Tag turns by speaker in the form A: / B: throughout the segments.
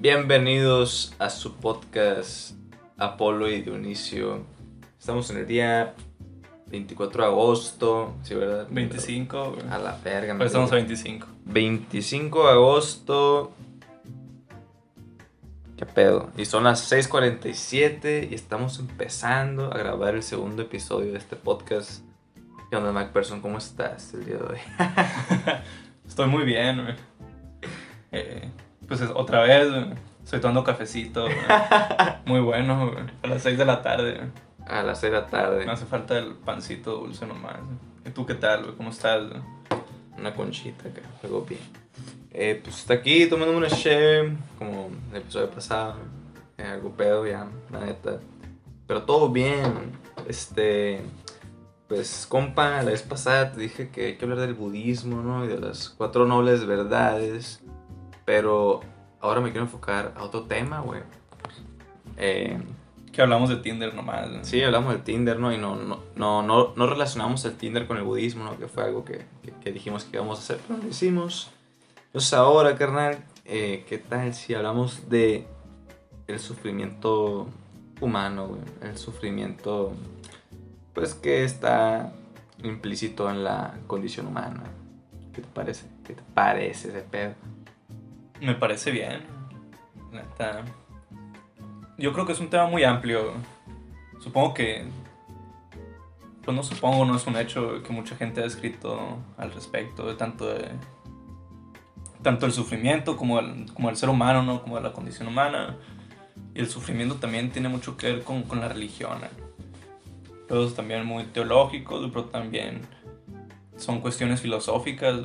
A: Bienvenidos a su podcast Apolo y Dionisio. Estamos en el día 24 de agosto, ¿sí, verdad?
B: 25.
A: A la verga.
B: Pues estamos a
A: acuerdo.
B: 25.
A: 25 de agosto. ¿Qué pedo? Y son las 6:47 y estamos empezando a grabar el segundo episodio de este podcast. ¿Qué onda, MacPherson? ¿Cómo estás el día de hoy?
B: Estoy muy bien, güey. Eh, pues es- otra vez. Estoy tomando cafecito. Muy bueno. A las 6 de la tarde.
A: A las 6 de la tarde.
B: Me hace falta el pancito dulce nomás. ¿Y tú qué tal? ¿Cómo estás?
A: Una conchita acá, algo bien. Eh, pues está aquí tomando una share, como el episodio pasado. eh, algo pedo ya, la neta. Pero todo bien. Este. Pues, compa, la vez pasada te dije que hay que hablar del budismo, ¿no? Y de las cuatro nobles verdades. Pero ahora me quiero enfocar a otro tema, güey. Eh,
B: Que hablamos de Tinder nomás. güey.
A: Sí, hablamos del Tinder, ¿no? Y no, no, no, no, no relacionamos el Tinder con el budismo, ¿no? Que fue algo que, que, que dijimos que íbamos a hacer, pero no lo hicimos. Entonces ahora, carnal, eh, ¿qué tal si hablamos de el sufrimiento humano, güey? El sufrimiento, pues, que está implícito en la condición humana. ¿Qué te parece? ¿Qué te parece ese pedo?
B: Me parece bien. Neta. Yo creo que es un tema muy amplio. Supongo que. Pues no supongo, no es un hecho que mucha gente ha escrito al respecto de tanto de. Tanto el sufrimiento como el, como el ser humano, ¿no? Como de la condición humana. Y el sufrimiento también tiene mucho que ver con, con la religión. ¿eh? Todos también muy teológicos, pero también son cuestiones filosóficas.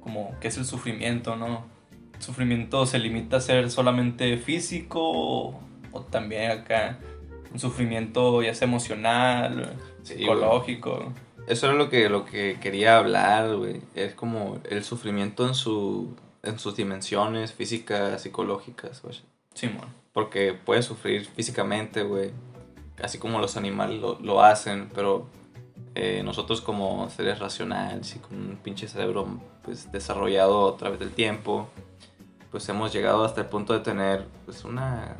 B: Como qué es el sufrimiento, ¿no? ¿El sufrimiento se limita a ser solamente físico o, o también acá un sufrimiento ya sea emocional,
A: Sí,
B: psicológico?
A: Eso es lo que, lo que quería hablar, güey. Es como el sufrimiento en, su, en sus dimensiones físicas, psicológicas, güey.
B: Simón.
A: Porque puedes sufrir físicamente, güey. Así como los animales lo, lo hacen, pero eh, nosotros como seres racionales y con un pinche cerebro pues, desarrollado a través del tiempo, pues hemos llegado hasta el punto de tener pues, una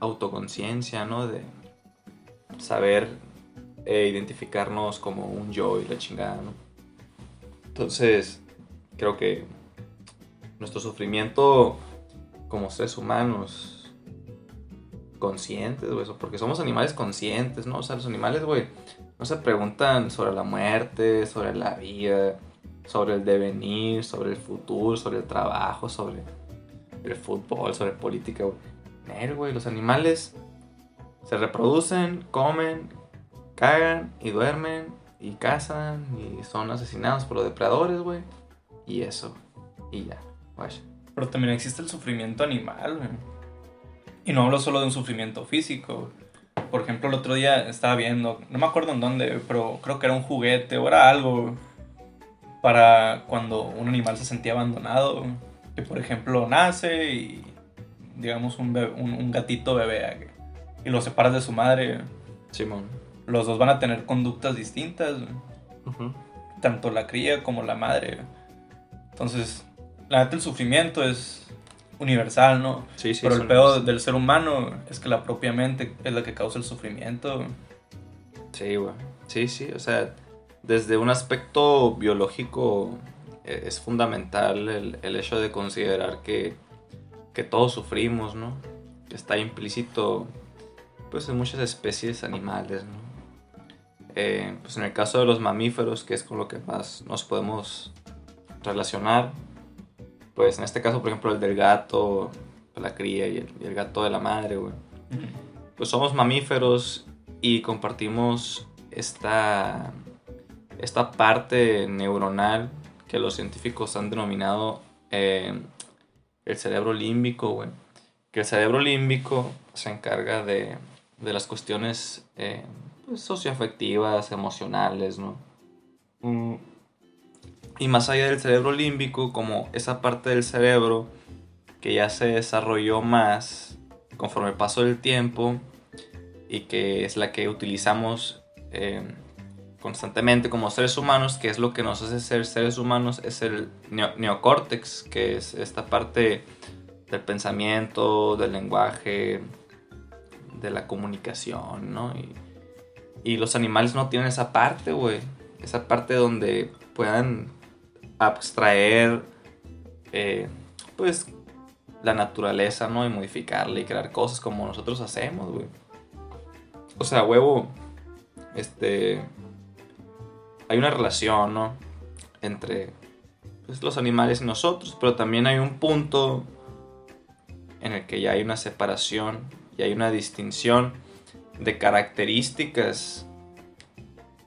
A: autoconciencia, ¿no? De saber eh, identificarnos como un yo y la chingada, ¿no? Entonces, creo que nuestro sufrimiento como seres humanos conscientes, güey, porque somos animales conscientes, ¿no? O sea, los animales, güey, no se preguntan sobre la muerte, sobre la vida, sobre el devenir, sobre el futuro, sobre el trabajo, sobre el fútbol, sobre política, güey. Güey, los animales se reproducen, comen, cagan y duermen y cazan y son asesinados por los depredadores, güey. Y eso, y ya.
B: Pero también existe el sufrimiento animal, güey. Y no hablo solo de un sufrimiento físico. Por ejemplo, el otro día estaba viendo, no me acuerdo en dónde, pero creo que era un juguete o era algo para cuando un animal se sentía abandonado. Que por ejemplo nace y digamos un, bebé- un, un gatito bebé y lo separas de su madre.
A: Simón.
B: Los dos van a tener conductas distintas. tanto la cría como la madre. Entonces, la neta, el sufrimiento es universal, ¿no?
A: Sí, sí.
B: Pero el peor del ser humano es que la propia mente es la que causa el sufrimiento.
A: Sí, güey. Sí, sí, o sea, desde un aspecto biológico es fundamental el, el hecho de considerar que, que todos sufrimos, ¿no? Está implícito, pues, en muchas especies animales, ¿no? Eh, pues en el caso de los mamíferos, que es con lo que más nos podemos relacionar, pues en este caso, por ejemplo, el del gato, la cría y el, y el gato de la madre, güey pues somos mamíferos y compartimos esta, esta parte neuronal que los científicos han denominado eh, el cerebro límbico, güey. Que el cerebro límbico se encarga de, de las cuestiones eh, pues, socioafectivas, emocionales, ¿no? Mm, Y más allá del cerebro límbico, como esa parte del cerebro que ya se desarrolló más conforme el paso del tiempo y que es la que utilizamos eh, constantemente como seres humanos, que es lo que nos hace ser seres humanos, es el neo- neocórtex, que es esta parte del pensamiento, del lenguaje, de la comunicación, ¿no? Y, y los animales no tienen esa parte, güey. Esa parte donde puedan abstraer, eh, pues, la naturaleza, ¿no? Y modificarla y crear cosas como nosotros hacemos, güey. O sea, huevo, este... Hay una relación, ¿no? Entre pues, los animales y nosotros, pero también hay un punto en el que ya hay una separación y hay una distinción de características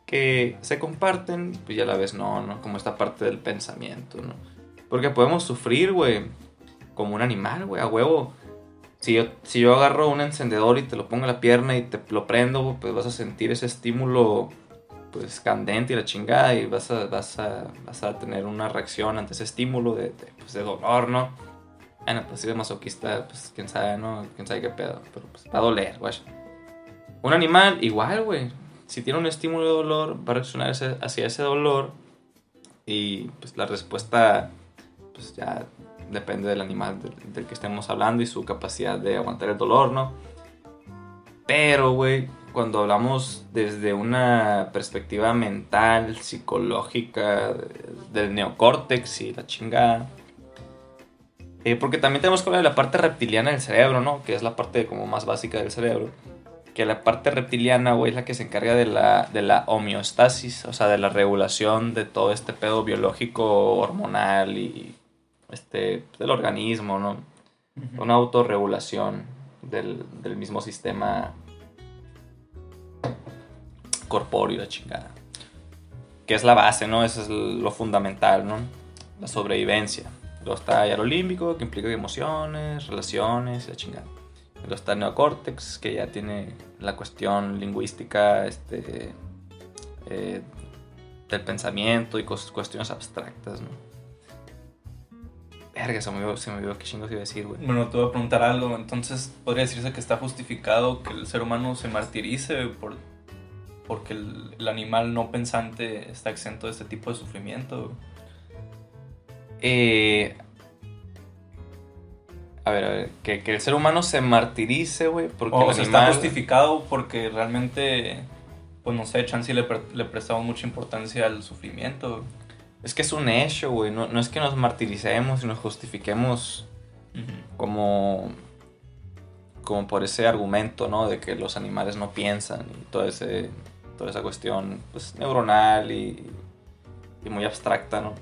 A: que se comparten, pues ya a la vez no, ¿no? Como esta parte del pensamiento, ¿no? Porque podemos sufrir, güey, como un animal, güey, a huevo. Si yo, si yo agarro un encendedor y te lo pongo en la pierna y te lo prendo, pues vas a sentir ese estímulo, pues, candente y la chingada y vas a, vas a, vas a tener una reacción ante ese estímulo de, de, pues, de dolor, ¿no? Bueno, pues si eres masoquista, pues quién sabe, ¿no? Quién sabe qué pedo, pero pues va a doler, güey. Un animal, igual, güey si tiene un estímulo de dolor, va a reaccionar hacia ese dolor y pues la respuesta pues ya depende del animal del, que estemos hablando y su capacidad de aguantar el dolor, ¿no? Pero, güey, cuando hablamos desde una perspectiva mental, psicológica, del neocórtex y la chingada, eh, porque también tenemos que hablar de la parte reptiliana del cerebro, ¿no? Que es la parte como más básica del cerebro que la parte reptiliana, güey, es la que se encarga de la, de la homeostasis, o sea, de la regulación de todo este pedo biológico, hormonal y este, del organismo, ¿no? Una autorregulación del, del mismo sistema corpóreo, la chingada. Que es la base, ¿no? Eso es lo fundamental, ¿no? La sobrevivencia. Luego está el olímpico, que implica emociones, relaciones, la chingada. Luego está el neocórtex, que ya tiene la cuestión lingüística este, eh, del pensamiento y cuestiones abstractas, ¿no? Verga, se me olvidó, se me olvidó qué chingos iba a decir, güey.
B: Bueno, te voy a preguntar algo. Entonces, ¿podría decirse que está justificado que el ser humano se martirice por, porque el, el animal no pensante está exento de este tipo de sufrimiento?
A: Eh, a ver, a ver, que, el ser humano se martirice, güey,
B: porque o está justificado porque realmente, pues no sé, chance le, le prestamos mucha importancia al sufrimiento.
A: Es que es un hecho, güey, no, es que nos martiricemos y nos justifiquemos como, como por ese argumento, ¿no? De que los animales no piensan y todo ese, toda esa cuestión, pues, neuronal y, y muy abstracta, ¿no?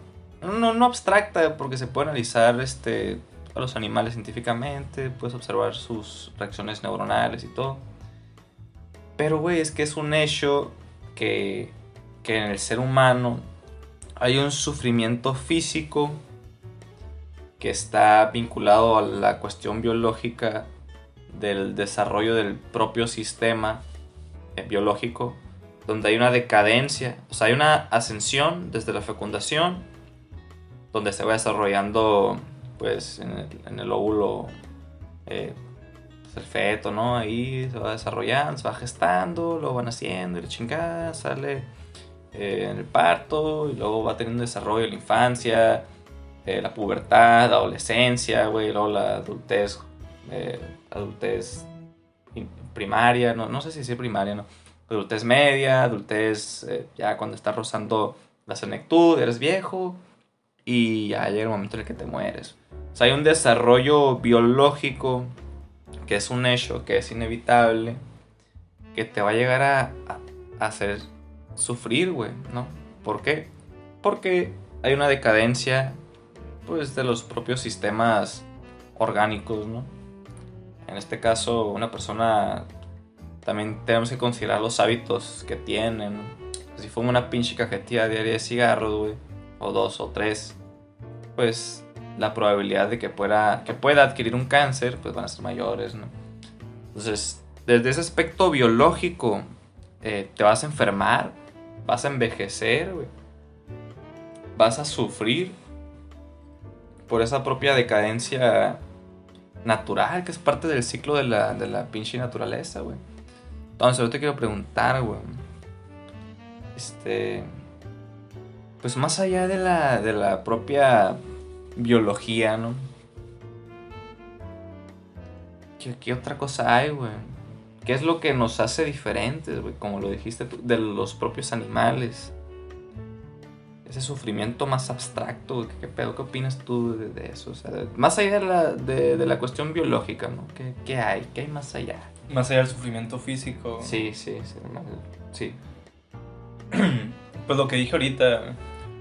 A: No, no abstracta porque se puede analizar, este a los animales científicamente, puedes observar sus reacciones neuronales y todo. Pero, güey, es que es un hecho que, que en el ser humano hay un sufrimiento físico que está vinculado a la cuestión biológica del desarrollo del propio sistema eh, biológico, donde hay una decadencia, o sea, hay una ascensión desde la fecundación, donde se va desarrollando pues en el, óvulo eh, pues, el feto, ¿no? Ahí se va desarrollando, se va gestando, lo van haciendo y chingada sale eh, en el parto y luego va teniendo desarrollo en la infancia, eh, la pubertad, la adolescencia, güey, luego la adultez, adultez primaria, no, no sé si es primaria, ¿no? Adultez media, adultez ya cuando está rozando la senectud, eres viejo y ya llega el momento en el que te mueres hay un desarrollo biológico que es un hecho, que es inevitable, que te va a llegar a, hacer sufrir, güey, ¿no? ¿Por qué? Porque hay una decadencia, pues, de los propios sistemas orgánicos, ¿no? En este caso, una persona también tenemos que considerar los hábitos que tienen. Si fuma una pinche cajetilla diaria de cigarros, güey, o dos o tres, pues la probabilidad de que pueda, que pueda adquirir un cáncer, pues van a ser mayores, ¿no? Entonces, desde ese aspecto biológico, eh, te vas a enfermar, vas a envejecer, vas a sufrir por esa propia decadencia natural, que es parte del ciclo de la, de la pinche naturaleza, güey. Entonces, yo te quiero preguntar, güey. Este. Pues más allá de la, de la propia biología, ¿no? ¿qué, qué otra cosa hay, güey? ¿Qué es lo que nos hace diferentes, güey? Como lo dijiste tú, de los propios animales. Ese sufrimiento más abstracto, güey. ¿Qué, pedo? ¿Qué opinas tú de, de eso? O sea, más allá de la, de, de la cuestión biológica, ¿no? ¿Qué, ¿Qué hay? ¿Qué hay más allá?
B: Más allá del sufrimiento físico.
A: Sí, sí, sí.
B: Pues lo que dije ahorita,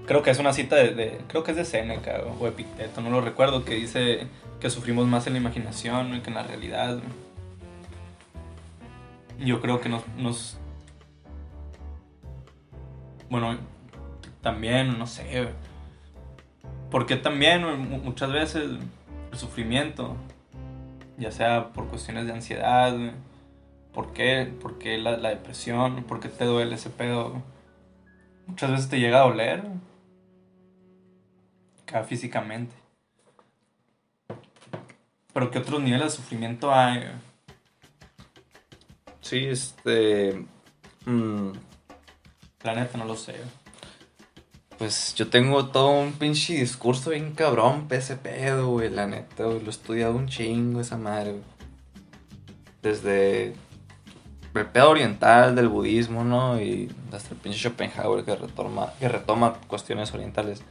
B: creo que es una cita de, de- creo que es de Séneca o, Epicteto, no lo recuerdo, que dice que sufrimos más en la imaginación que en la realidad. güey. Yo creo que nos, nos bueno, también, no sé, porque también muchas veces el sufrimiento, ya sea por cuestiones de ansiedad, ¿por qué? ¿Por qué la, la depresión? ¿Por qué te duele ese pedo? Muchas veces te llega a doler. Acá físicamente. Pero ¿qué otros niveles de sufrimiento hay?
A: Sí, este. mm,
B: La neta no lo sé.
A: Pues yo tengo todo un pinche discurso bien cabrón, ese pedo, güey, la neta, güey. Lo he estudiado un chingo esa madre, güey. Desde el pedo oriental del budismo, ¿no? Y hasta el pinche Schopenhauer que retoma, que retoma cuestiones orientales.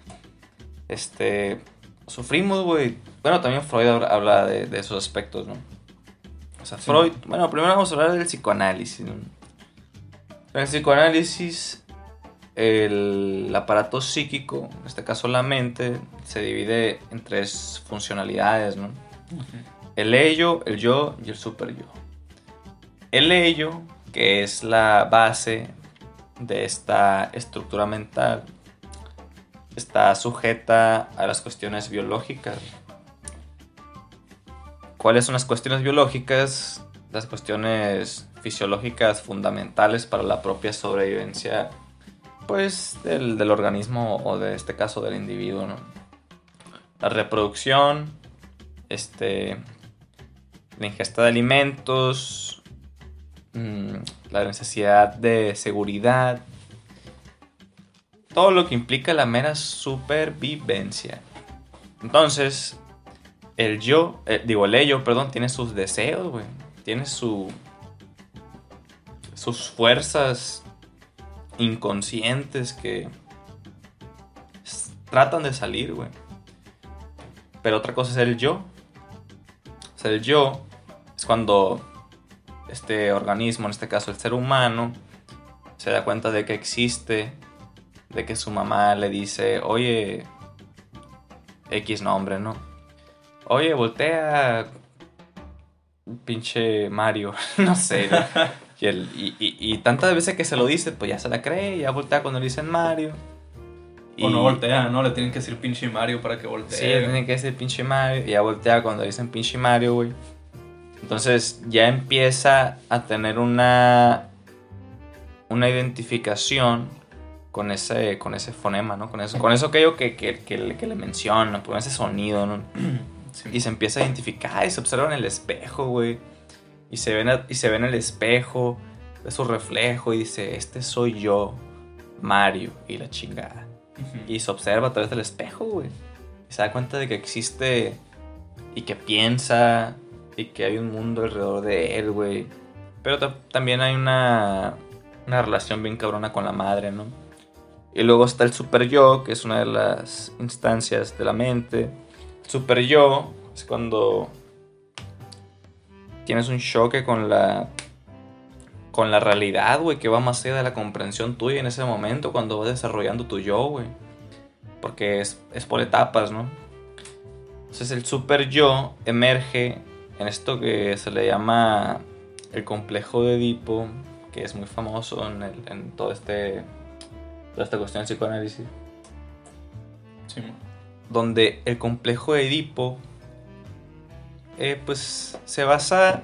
A: Este. Sufrimos, güey. Bueno, también Freud habla, habla de, de esos aspectos, ¿no? O sea,
B: Sí.
A: Freud. Bueno, primero vamos a hablar del psicoanálisis. En el psicoanálisis el aparato psíquico, en este caso la mente, se divide en tres funcionalidades, ¿no? El ello, el yo y el super yo. El ello, que es la base de esta estructura mental, está sujeta a las cuestiones biológicas. ¿Cuáles son las cuestiones biológicas? Las cuestiones fisiológicas fundamentales para la propia sobrevivencia pues del, del organismo o de este caso del individuo. La reproducción, este, la ingesta de alimentos, mm, la necesidad de seguridad, todo lo que implica la mera supervivencia. Entonces, el yo, eh, digo, el ello, perdón, tiene sus deseos, güey, tiene su, sus fuerzas inconscientes que tratan de salir, güey. Pero otra cosa es el yo. O sea, el yo es cuando este organismo, en este caso el ser humano, se da cuenta de que existe, de que su mamá le dice, oye, X nombre, ¿no? Oye, voltea, pinche Mario, no sé. Y, el- y, y- y tantas veces que se lo dice, pues ya se la cree, ya voltea cuando le dicen Mario.
B: O no voltea, ¿no? Le tienen que decir pinche Mario para que voltee.
A: Sí, tiene que decir pinche Mario. Y ya voltea cuando dicen pinche Mario, güey. Entonces ya empieza a tener una. Una identificación con ese, con ese fonema, ¿no? Con eso, con eso que, que, que, le- que le menciona, con ese sonido, ¿no?
B: Sí.
A: Y se empieza a identificar y se observa en el espejo, güey. Y se ve en el, y se ve en el espejo, ve su reflejo y dice, este soy yo, Mario, y la chingada.
B: Ujú.
A: Y se observa a través del espejo, güey. Y se da cuenta de que existe y que piensa y que hay un mundo alrededor de él, güey. Pero ta- también hay una, una relación bien cabrona con la madre, ¿no? Y luego está el super yo, que es una de las instancias de la mente. Super yo es cuando tienes un choque con la con la realidad, güey, que va más allá de la comprensión tuya en ese momento cuando vas desarrollando tu yo, güey. Porque es, es por etapas, ¿no? Entonces el super yo emerge en esto que se le llama el complejo de Edipo, que es muy famoso en todo este, toda esta cuestión del psicoanálisis
B: Sí.
A: Donde el complejo de Edipo eh, pues se basa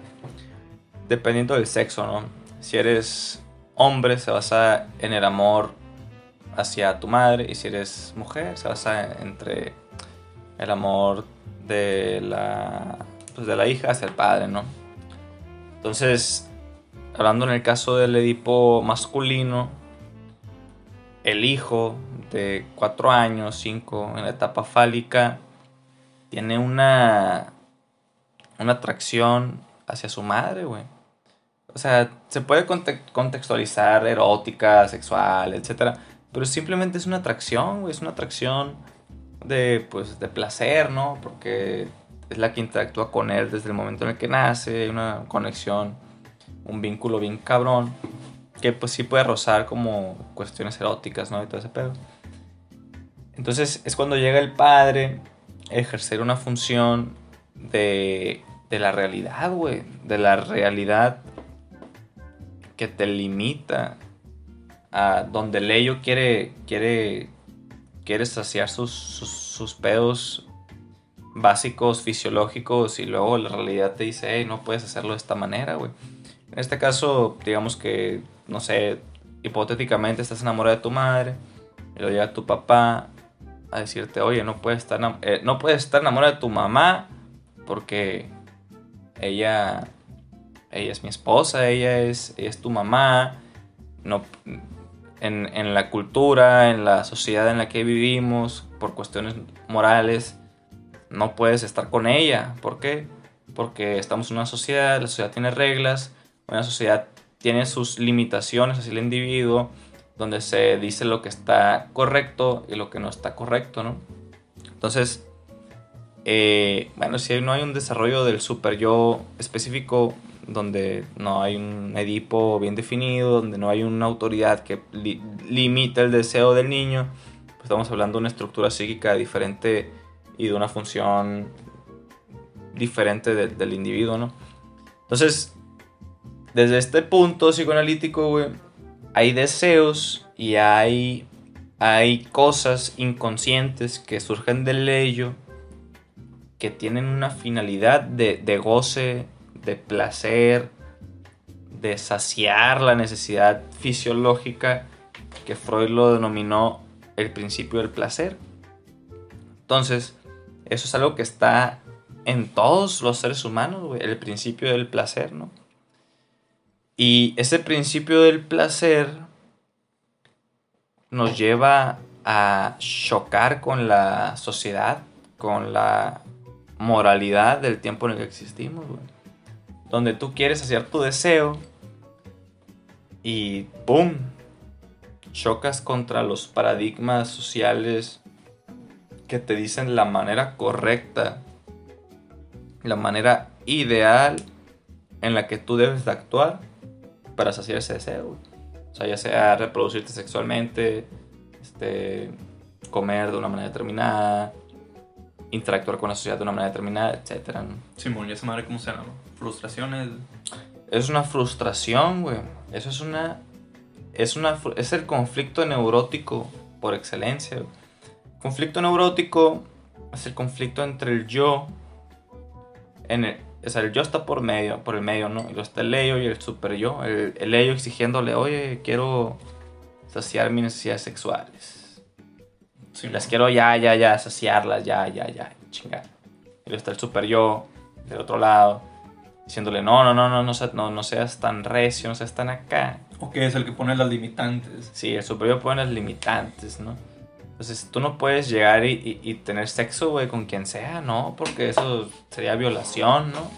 A: dependiendo del sexo, ¿no? Si eres hombre se basa en el amor hacia tu madre y si eres mujer se basa entre el amor de la pues de la hija hacia el padre, ¿no? Entonces, hablando en el caso del Edipo masculino, el hijo de 4 años, 5 en la etapa fálica, tiene una, una atracción hacia su madre, güey. O sea, se puede contextualizar erótica, sexual, etc. Pero simplemente es una atracción, güey. Es una atracción de, pues, de placer, ¿no? Porque es la que interactúa con él desde el momento en el que nace. Hay una conexión, un vínculo bien cabrón. Que pues sí puede rozar como cuestiones eróticas, ¿no? Y todo ese pedo. Entonces es cuando llega el padre a ejercer una función de, de la realidad, güey. De la realidad que te limita a donde Leyo quiere, quiere, quiere saciar sus, sus, pedos básicos, fisiológicos, y luego la realidad te dice, hey, no puedes hacerlo de esta manera, güey. En este caso, digamos que, no sé, hipotéticamente estás enamorado de tu madre, y luego llega tu papá a decirte, oye, no puedes estar, eh, no puedes estar enamorado de tu mamá porque ella ella es mi esposa, ella es, es tu mamá. No, en, la cultura, en la sociedad en la que vivimos, por cuestiones morales, no puedes estar con ella. ¿Por qué? Porque estamos en una sociedad, la sociedad tiene reglas, una sociedad tiene sus limitaciones hacia el individuo, donde se dice lo que está correcto y lo que no está correcto, ¿no? Entonces, eh, bueno, si no hay un desarrollo del super yo específico, donde no hay un Edipo bien definido, donde no hay una autoridad que limita el deseo del niño, pues estamos hablando de una estructura psíquica diferente y de una función diferente del individuo, ¿no? Entonces, desde este punto psicoanalítico, güey, hay deseos y hay, hay cosas inconscientes que surgen del ello que tienen una finalidad de, de goce de placer, de saciar la necesidad fisiológica que Freud lo denominó el principio del placer. Entonces, eso es algo que está en todos los seres humanos, el principio del placer, ¿no? Y ese principio del placer nos lleva a chocar con la sociedad, con la moralidad del tiempo en el que existimos, donde tú quieres hacer tu deseo y ¡pum! Chocas contra los paradigmas sociales que te dicen la manera correcta, la manera ideal en la que tú debes de actuar para saciar ese deseo. O sea, ya sea reproducirte sexualmente, este, comer de una manera determinada, interactuar con la sociedad de una manera determinada, etc.
B: Simón, ¿y esa madre cómo se llama? ¿Frustraciones?
A: Es una frustración, güey. Eso es una... Es, una, es el conflicto neurótico por excelencia. Conflicto neurótico es el conflicto entre el yo. En el, o sea, el yo está por medio, por el medio, ¿no? Y lo está el ello y el super yo. El, el ello exigiéndole, oye, quiero saciar mis necesidades sexuales las quiero ya, ya, ya, saciarlas, ya, ya, ya, chingar. Y está el super yo del otro lado, diciéndole, no, no, no, no, no, no, seas tan recio, no seas tan acá.
B: O que es el que pone las limitantes.
A: Sí, el super yo pone las limitantes, ¿no? Entonces tú no puedes llegar y, tener sexo, güey, con quien sea, ¿no? Porque eso sería violación, ¿no?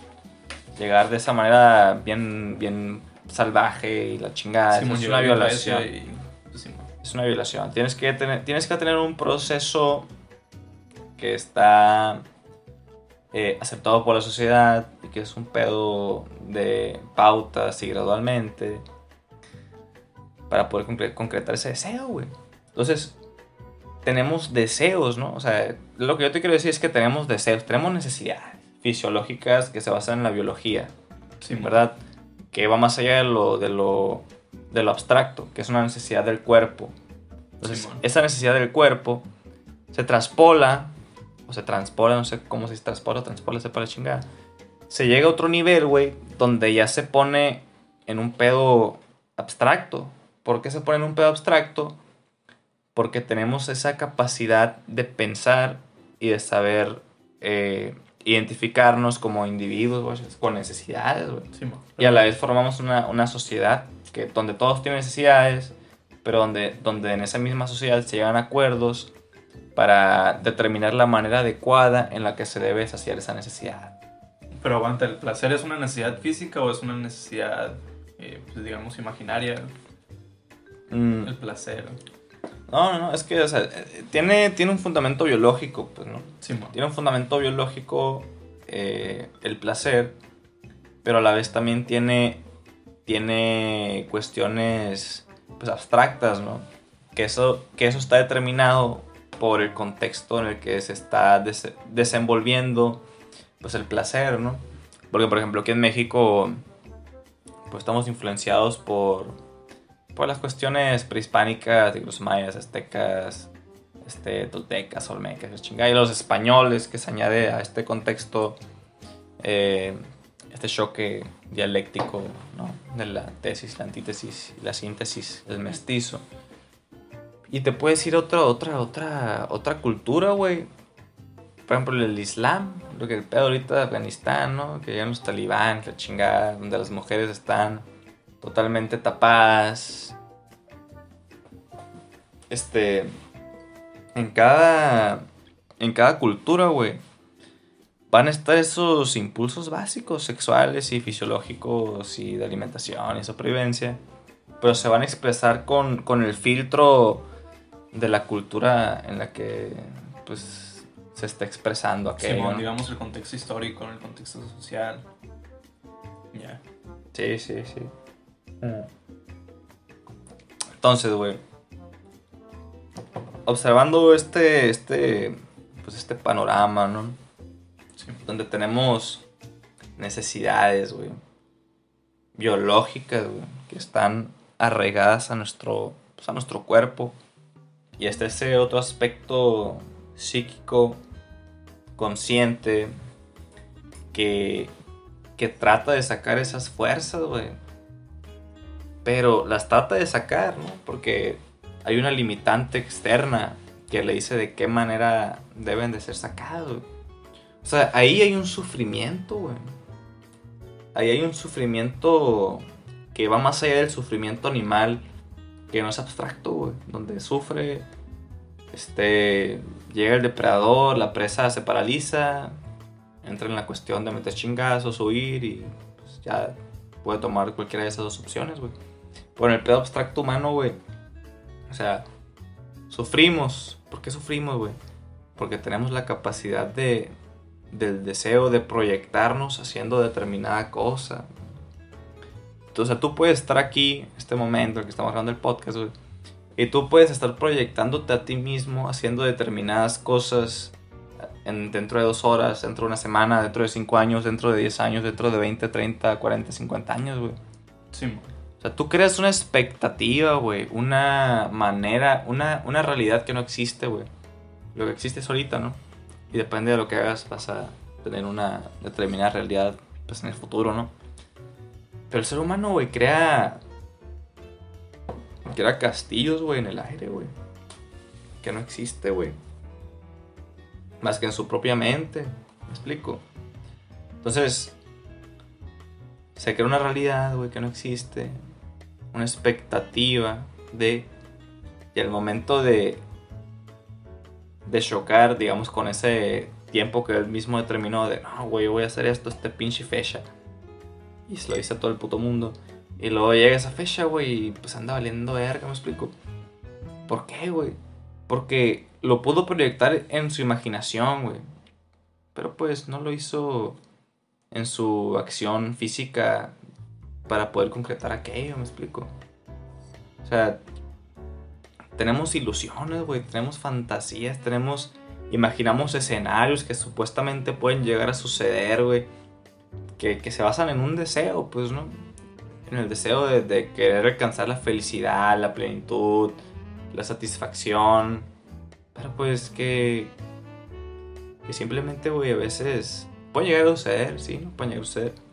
A: Llegar de esa manera bien, bien salvaje y la chingada. es una violación. Pues, es una violación. Tienes que tener, tienes que tener un proceso que está eh, aceptado por la sociedad y que es un pedo de pautas y gradualmente para poder concretar ese deseo, güey. Entonces, tenemos deseos, ¿no? O sea, lo que yo te quiero decir es que tenemos deseos, tenemos necesidades fisiológicas que se basan en la biología, sí, ¿verdad? Que va más allá de lo, de lo de lo abstracto, que es una necesidad del cuerpo. Entonces, esa necesidad del cuerpo se traspola, o se transpola, no sé cómo se traspola, transpola, se para chingada. Se llega a otro nivel, güey, donde ya se pone en un pedo abstracto. ¿Por qué se pone en un pedo abstracto? Porque tenemos esa capacidad de pensar y de saber eh, identificarnos como individuos con necesidades, güey. y a la vez formamos una, una sociedad que, donde todos tienen necesidades, pero donde, donde en esa misma sociedad se llegan acuerdos para determinar la manera adecuada en la que se debe saciar esa necesidad.
B: Pero aguanta, ¿el placer es una necesidad física o es una necesidad, eh, pues, digamos, imaginaria?
A: Mm,
B: El placer.
A: No, no, no, es que, o sea, eh, tiene, tiene un fundamento biológico, pues, ¿no?
B: Simón.
A: Tiene un fundamento biológico eh, el placer, pero a la vez también tiene, tiene cuestiones pues, abstractas, ¿no? Que eso, que eso está determinado por el contexto en el que se está des- desenvolviendo pues, el placer, ¿no? Porque, por ejemplo, aquí en México pues, estamos influenciados por, por las cuestiones prehispánicas de los mayas, aztecas, este, toltecas, olmecas, chingada, y los españoles que se añade a este contexto eh, este choque dialéctico ¿no? de la tesis, la antítesis la síntesis, el mestizo. Y te puedes ir a otra, otra, otra, otra cultura, güey. Por ejemplo, el Islam, lo que el pedo ahorita de Afganistán, ¿no? Que llegan los talibán, la chingada, donde las mujeres están totalmente tapadas. Este. En cada. En cada cultura, güey. Van a estar esos impulsos básicos, sexuales y fisiológicos y de alimentación y supervivencia. Pero se van a expresar con, con el filtro de la cultura en la que pues se está expresando aquello.
B: Simón,
A: ¿no?
B: digamos, el contexto histórico, el contexto social. Ya.
A: Sí, sí, sí. Entonces, güey. Observando este, este, pues este panorama, ¿no?
B: Sí.
A: Donde tenemos necesidades, güey. Biológicas, güey. Que están arraigadas a nuestro, pues, a nuestro cuerpo. Y está ese otro aspecto psíquico, consciente, que, que trata de sacar esas fuerzas, güey. Pero las trata de sacar, ¿no? Porque hay una limitante externa que le dice de qué manera deben de ser sacados. O sea, ahí hay un sufrimiento, güey. Ahí hay un sufrimiento que va más allá del sufrimiento animal, que no es abstracto, güey. Donde sufre, este, llega el depredador, la presa se paraliza, entra en la cuestión de meter chingazos, huir y pues, ya puede tomar cualquiera de esas dos opciones, güey. Por el pedo abstracto humano, güey. O sea, sufrimos. ¿Por qué sufrimos, güey? Porque tenemos la capacidad de, del deseo de proyectarnos haciendo determinada cosa. Entonces, tú puedes estar aquí, este momento en que estamos grabando el podcast, güey. Y tú puedes estar proyectándote a ti mismo haciendo determinadas cosas en, dentro de dos horas, dentro de una semana, dentro de cinco años, dentro de 10 años, dentro de 20, 30, 40, 50 años, güey.
B: Simón.
A: O sea, tú creas una expectativa, güey. Una manera, una, una realidad que no existe, güey. Lo que existe es ahorita, ¿no? Y depende de lo que hagas, vas a tener una determinada realidad, pues en el futuro, ¿no? Pero el ser humano, güey, crea. Crea castillos, güey, en el aire, güey. Que no existe, güey. Más que en su propia mente. ¿Me explico? Entonces, se crea una realidad, güey, que no existe. Una expectativa de. Y al momento de. De chocar, digamos, con ese tiempo que él mismo determinó de. No, güey, yo voy a hacer esto, este pinche fecha. Y se lo dice a todo el puto mundo. Y luego llega esa fecha, güey, y pues anda valiendo verga, me explico. ¿Por qué, güey? Porque lo pudo proyectar en su imaginación, güey. Pero pues no lo hizo en su acción física para poder concretar aquello, me explico. O sea, tenemos ilusiones, güey, tenemos fantasías, tenemos, imaginamos escenarios que supuestamente pueden llegar a suceder, güey, que, que se basan en un deseo, pues, ¿no? En el deseo de, querer alcanzar la felicidad, la plenitud, la satisfacción, pero pues que, que simplemente, güey, a veces puede llegar a suceder, sí, no llegar a suceder.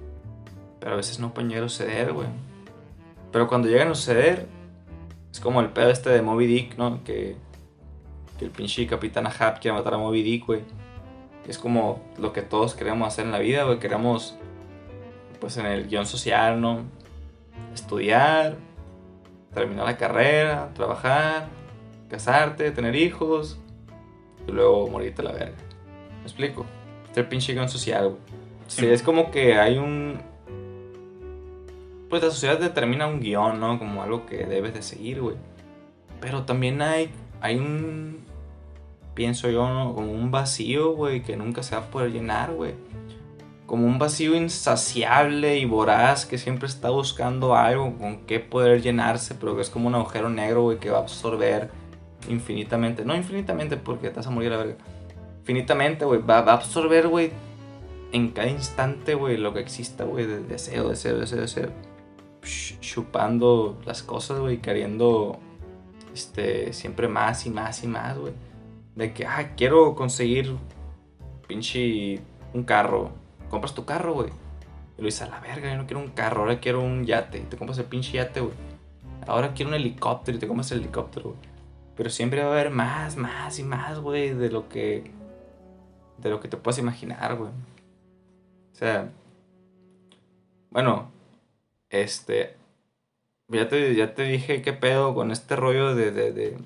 A: Pero a veces no pueden llegar a suceder, güey. Pero cuando llegan a suceder, es como el pedo este de Moby Dick, ¿no? Que, que el pinche Capitán Ahab quiere matar a Moby Dick, güey. Es como lo que todos queremos hacer en la vida, güey. Queremos, pues en el guion social, ¿no? Estudiar, terminar la carrera, trabajar, casarte, tener hijos y luego morirte a la verga. ¿Me explico? Este pinche guion social, güey. Sí, es como que hay un... Pues la sociedad determina un guion, ¿no? Como algo que debes de seguir, güey. Pero también hay, hay un... Pienso yo, ¿no? Como un vacío, güey, que nunca se va a poder llenar, güey. Como un vacío insaciable y voraz que siempre está buscando algo con qué poder llenarse, pero que es como un agujero negro, güey, que va a absorber infinitamente. No infinitamente porque te vas a morir a la verga. Infinitamente, güey. Va, va a absorber, güey, en cada instante, güey, lo que exista, güey, de deseo, deseo, deseo, deseo. Ch- Chupando las cosas, güey, queriendo este, siempre más y más y más, güey. De que, ah, quiero conseguir pinche un carro. Compras tu carro, güey. Y lo dices, a la verga, yo no quiero un carro, ahora quiero un yate. Y te compras el pinche yate, güey. Ahora quiero un helicóptero y te compras el helicóptero, güey. Pero siempre va a haber más, más y más, güey, de lo que. de lo que te puedas imaginar, güey. O sea. Bueno, este. Ya te, ya te dije qué pedo con este rollo de. de, de,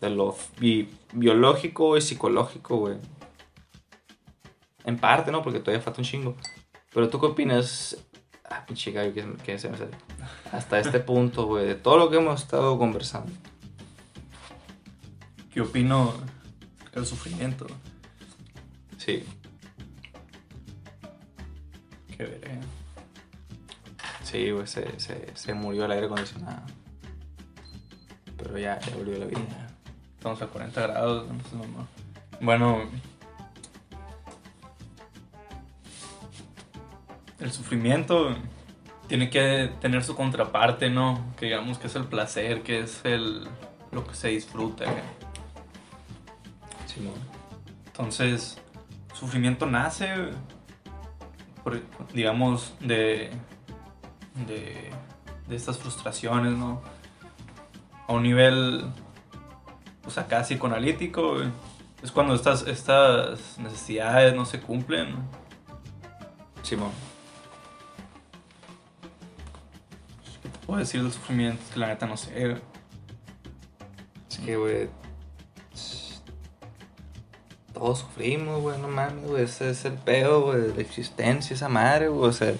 A: de lo bi- biológico y psicológico, güey. En parte, ¿no? Porque todavía falta un chingo. Pero tú qué opinas. Ah, pinche gallo que, se- que se me sale. Hasta este punto, güey, de todo lo que hemos estado conversando.
B: ¿Qué opino del sufrimiento?
A: Sí.
B: Qué veré.
A: Sí, se, murió el aire acondicionado. Pero ya, ya volvió la vida.
B: Estamos a 40 grados. no sé. Bueno. El sufrimiento tiene que tener su contraparte, ¿no? Que digamos que es el placer, que es el lo que se disfruta.
A: Simón.
B: Entonces, sufrimiento nace, digamos, de, de, de estas frustraciones, ¿no? A un nivel, pues acá psicoanalítico, güey. es cuando estas, estas necesidades no se cumplen.
A: Simón.
B: ¿Qué te puedo decir del sufrimiento? Que la neta no sé. güey.
A: Sí, güey. Todos sufrimos, güey, no mames, güey. Ese es el pedo, güey, de la existencia, esa madre, güey. O sea,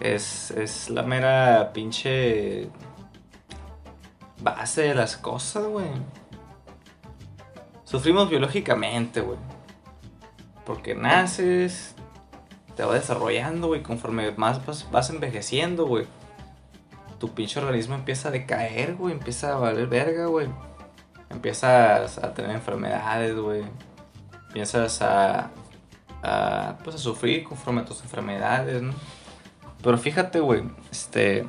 A: es, es la mera pinche base de las cosas, güey. Sufrimos biológicamente, güey. Porque naces, te va desarrollando, güey. Conforme más vas, vas envejeciendo, güey. Tu pinche organismo empieza a decaer, güey. Empieza a valer verga, güey. Empiezas a tener enfermedades, güey. Empiezas a, a, pues a sufrir conforme a tus enfermedades, ¿no? Pero fíjate, güey, este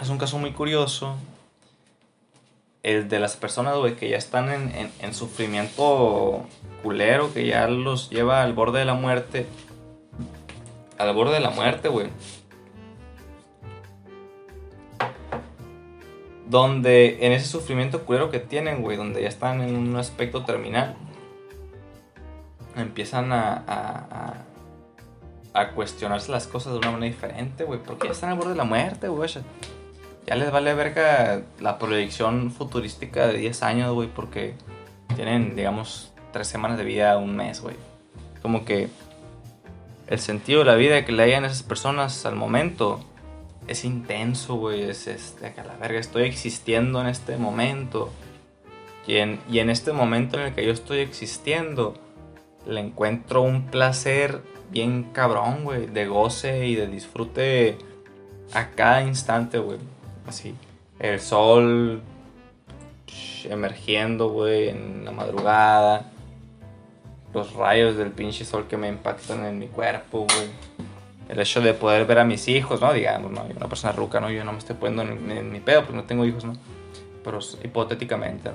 A: es un caso muy curioso. El de las personas, güey, que ya están en, en- en sufrimiento culero, que ya los lleva al borde de la muerte. Al borde de la muerte, güey. Donde en ese sufrimiento culero que tienen, güey, donde ya están en un aspecto terminal, empiezan a, a cuestionarse las cosas de una manera diferente, güey, porque ya están al borde de la muerte, güey. Ya les vale verga la proyección futurística de 10 años, güey, porque tienen, digamos, 3 semanas de vida, un mes, güey. Como que el sentido de la vida que le hayan esas personas al momento es intenso, güey. Es, es de que a la verga estoy existiendo en este momento. Y en, y en este momento en el que yo estoy existiendo, le encuentro un placer bien cabrón, güey. De goce y de disfrute a cada instante, güey. Así. El sol emergiendo, güey, en la madrugada. Los rayos del pinche sol que me impactan en mi cuerpo, güey el hecho de poder ver a mis hijos, ¿no? Digamos, ¿no? Una persona ruca, ¿no? Yo no me estoy poniendo en, mi pedo porque no tengo hijos, ¿no? Pero hipotéticamente.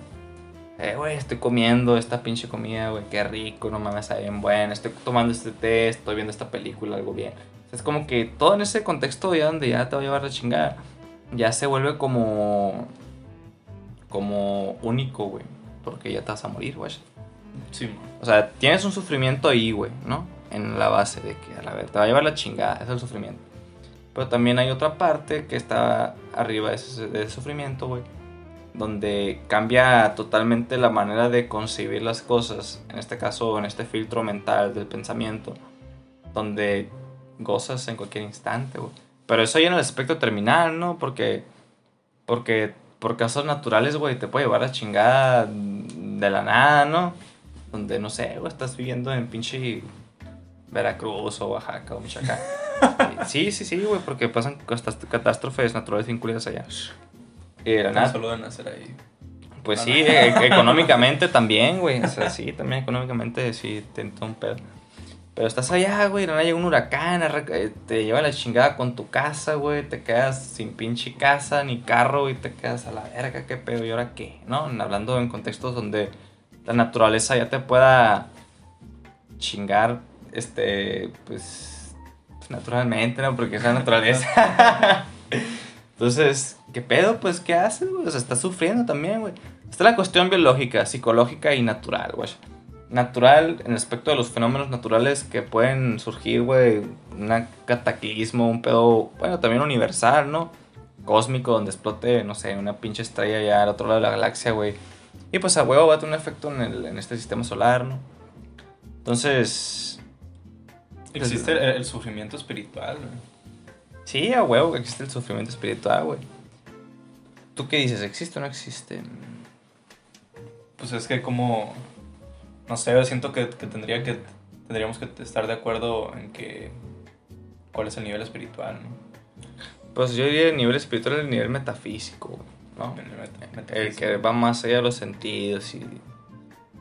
A: Eh, güey, estoy comiendo esta pinche comida, güey, qué rico, no mames, está bien bueno. Estoy tomando este té, estoy viendo esta película, algo bien. Es como que todo en ese contexto ya donde ya te va a llevar la chingada, ya se vuelve como. como único, güey. Porque ya te vas a morir, güey.
B: Sí, man.
A: O sea, tienes un sufrimiento ahí, güey, ¿no? En la base de que, a la verdad, te va a llevar la chingada, es el sufrimiento. Pero también hay otra parte que está arriba de ese, de ese sufrimiento, güey. Donde cambia totalmente la manera de concebir las cosas, en este caso en este filtro mental del pensamiento, donde gozas en cualquier instante, güey. Pero eso ya en el aspecto terminal, ¿no? Porque, porque por casos naturales, güey, te puede llevar a chingada de la nada, ¿no? Donde, no sé, güey, estás viviendo en pinche Veracruz o Oaxaca o Michoacán. sí, sí, sí, güey, porque pasan catástrofes naturales vinculadas allá.
B: Y de nada. Solo de nacer ahí.
A: Pues sí, e-, económicamente también, güey. O sea, sí, también económicamente sí, te un pedo. Pero estás allá, güey, no llega un huracán, eh, te lleva la chingada con tu casa, güey, te quedas sin pinche casa ni carro y te quedas a la verga, qué pedo, y ahora qué, ¿no? Hablando en contextos donde la naturaleza ya te pueda chingar, este, pues, naturalmente, ¿no? Porque es la naturaleza. Entonces, ¿qué pedo? Pues, ¿qué haces, güey? O sea, estás sufriendo también, güey. Está la cuestión biológica, psicológica y natural, güey natural, en respecto de los fenómenos naturales que pueden surgir, güey, un cataclismo, un pedo, bueno, también universal, ¿no? Cósmico, donde explote, no sé, una pinche estrella ya al otro lado de la galaxia, güey. Y pues a huevo va a tener un efecto en, el, en este sistema solar, ¿no? Entonces...
B: Existe el, sufrimiento espiritual, güey.
A: Sí, a huevo existe el sufrimiento espiritual, güey. ¿Tú qué dices? ¿Existe o no existe?
B: Pues es que como no sé, siento que, tendría que tendríamos que estar de acuerdo en que cuál es el nivel espiritual, ¿no?
A: Pues yo diría el nivel espiritual el nivel metafísico, ¿no? El, que va más allá de los sentidos y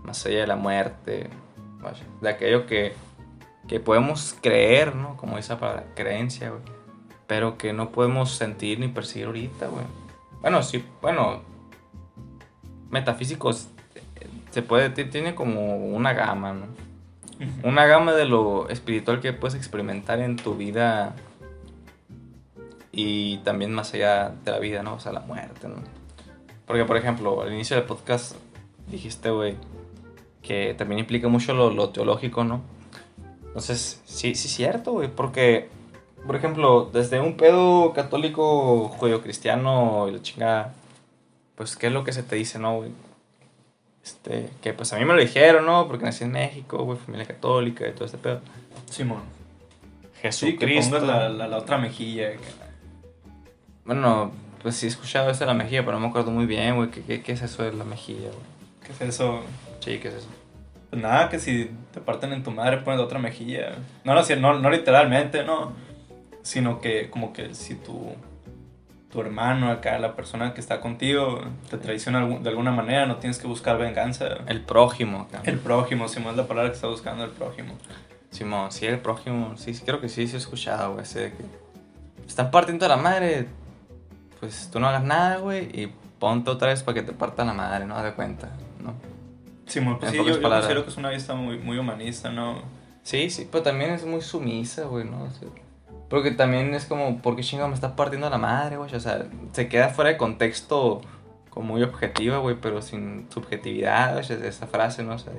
A: más allá de la muerte, de aquello que, que podemos creer, ¿no? Como esa palabra, creencia, güey. Pero que no podemos sentir ni percibir ahorita, güey. Bueno, sí, bueno, metafísicos se puede, tiene como una gama, ¿no? Una gama de lo espiritual que puedes experimentar en tu vida y también más allá de la vida, ¿no? O sea, la muerte, ¿no? Porque, por ejemplo, al inicio del podcast dijiste, güey, que también implica mucho lo, teológico, ¿no? Entonces, sí, sí es cierto, güey, porque, por ejemplo, desde un pedo católico, judío cristiano y la chingada, pues, ¿qué es lo que se te dice, no, güey? Este, que pues a mí me lo dijeron, ¿no? Porque nací en México, güey, familia católica y todo este pedo.
B: Simón.
A: Jesucristo.
B: Sí, la, la, otra mejilla.
A: Bueno, pues sí he escuchado eso de la mejilla, pero no me acuerdo muy bien, güey. ¿Qué, qué, es eso de la mejilla, güey?
B: ¿Qué es eso?
A: Sí, ¿qué es eso?
B: Pues nada, que si te parten en tu madre pones otra mejilla. No, no, no, no literalmente, no. Sino que como que si tú tu hermano acá, la persona que está contigo, te traiciona de alguna manera, no tienes que buscar venganza.
A: El prójimo acá.
B: El prójimo, Simón, es la palabra que está buscando el prójimo.
A: Simón, sí, el prójimo, sí, creo que sí, sí he escuchado, güey, que están partiendo la madre, pues tú no hagas nada, güey, y ponte otra vez para que te partan la madre, no de cuenta, ¿no?
B: Simón, pues sí, yo, yo considero que es una vista muy, muy humanista, ¿no?
A: Sí, sí, pero también es muy sumisa, güey, ¿no? Porque también es como, ¿por qué chingado me está partiendo la madre, güey? O sea, se queda fuera de contexto como muy objetiva, güey, pero sin subjetividad, güey, esa frase, ¿no? O sea,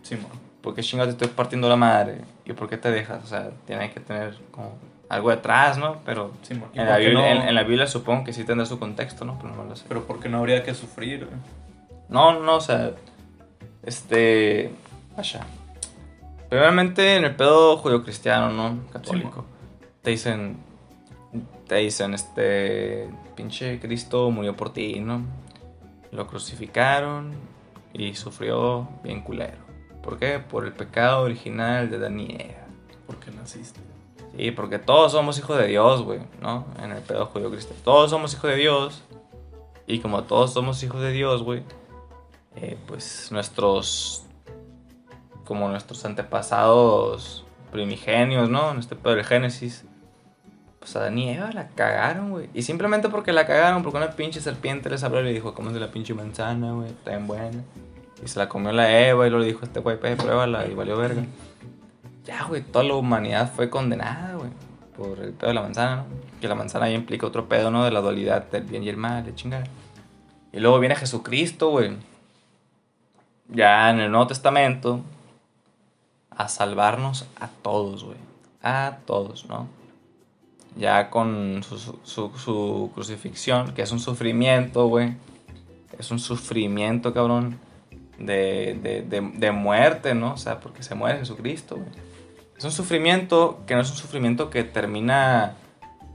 B: sí,
A: ¿por qué chingado te estoy partiendo la madre? ¿Y por qué te dejas? O sea, tiene que tener como algo detrás, ¿no? Pero
B: sí,
A: en, la Biblia, en, la Biblia, supongo que sí tendrá su contexto, ¿no? Pero no lo sé.
B: Pero ¿por qué no habría que sufrir, güey?
A: No, no, o sea, este... Vaya. Primeramente en el pedo judío-cristiano, ¿no? Católico te dicen, te dicen, este, pinche Cristo murió por ti, ¿no? Lo crucificaron y sufrió bien culero. ¿Por qué? Por el pecado original de Daniel.
B: Porque naciste.
A: Sí, porque todos somos hijos de Dios, güey, ¿no? En el pedo judío cristiano. Todos somos hijos de Dios. Y como todos somos hijos de Dios, güey, eh, pues nuestros, como nuestros antepasados primigenios, ¿no? En este pedo del Génesis, pues Adán y Eva la cagaron, güey. Y simplemente porque la cagaron, porque una pinche serpiente les habló y le dijo, de la pinche manzana, güey, está bien buena. Y se la comió la Eva y le dijo, este güey, pruébala y valió verga. Ya, güey, toda la humanidad fue condenada, güey, por el pedo de la manzana, ¿no? Que la manzana ya implica otro pedo, ¿no? De la dualidad del bien y el mal, de chingada. Y luego viene Jesucristo, güey. Ya en el Nuevo Testamento, a salvarnos a todos, güey. A todos, ¿no? Ya con su, su, crucifixión, que es un sufrimiento, güey, es un sufrimiento, cabrón, de, de, de, de muerte, ¿no? O sea, porque se muere Jesucristo, güey. Es un sufrimiento que no es un sufrimiento que termina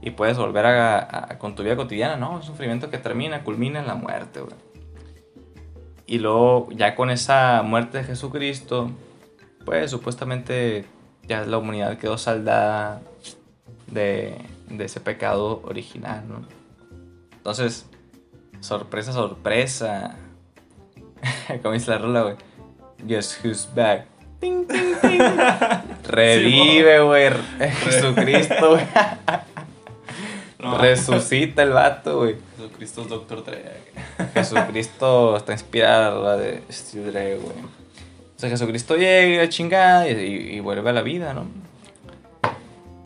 A: y puedes volver a, con tu vida cotidiana, ¿no? Es un sufrimiento que termina, culmina en la muerte, güey. Y luego, ya con esa muerte de Jesucristo, pues supuestamente ya la humanidad quedó saldada de, de ese pecado original, ¿no? Entonces, sorpresa, sorpresa. Como dice la rola, güey. Guess who's back. Ting, ting, ting. Revive, güey. Jesucristo, güey. Resucita el vato, güey.
B: Jesucristo es Doctor Dre.
A: Jesucristo está inspirado la de Steve Dre, güey. O sea, Jesucristo llega, chingada, y, y vuelve a la vida, ¿no?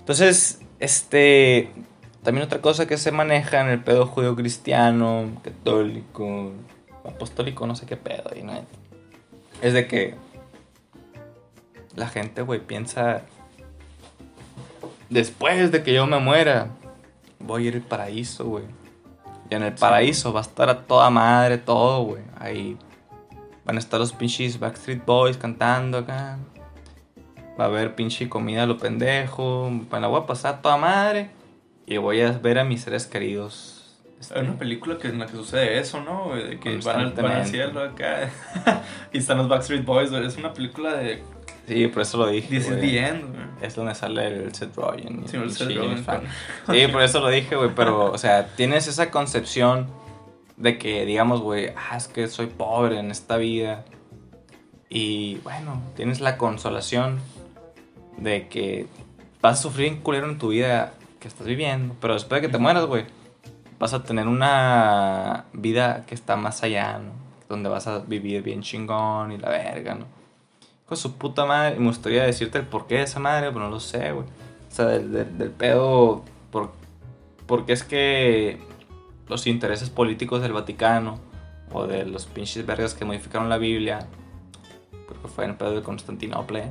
A: Entonces, este. También otra cosa que se maneja en el pedo judío cristiano, católico, apostólico, no sé qué pedo, y no es de que la gente, güey, piensa después de que yo me muera, voy a ir al paraíso, güey. Y en el paraíso va a estar a toda madre todo, güey. Ahí van a estar los pinches Backstreet Boys cantando acá. Va a haber pinche comida a lo pendejo. Bueno, voy a pasar a toda madre. Y voy a ver a mis seres queridos.
B: Hay una película que, en la que sucede eso, ¿no? De que van al, van al cielo acá. y están los Backstreet Boys, güey. Es una película de
A: Sí, por eso lo dije.
B: This is the end,
A: güey. Es donde sale el Seth Rogen.
B: Sí, el Seth Rogen.
A: Sí, por eso lo dije, güey. Pero, o sea, tienes esa concepción de que, digamos, güey, ah, es que soy pobre en esta vida. Y, bueno, tienes la consolación de que vas a sufrir un culero en tu vida que estás viviendo. Pero después de que te mueras, güey, vas a tener una vida que está más allá, ¿no? Donde vas a vivir bien chingón y la verga, ¿no? con su puta madre. Y me gustaría decirte el porqué de esa madre, pero no lo sé, güey. O sea, del, del, pedo. Por, porque es que los intereses políticos del Vaticano o de los pinches vergas que modificaron la Biblia, porque fue en el pedo de Constantinopla.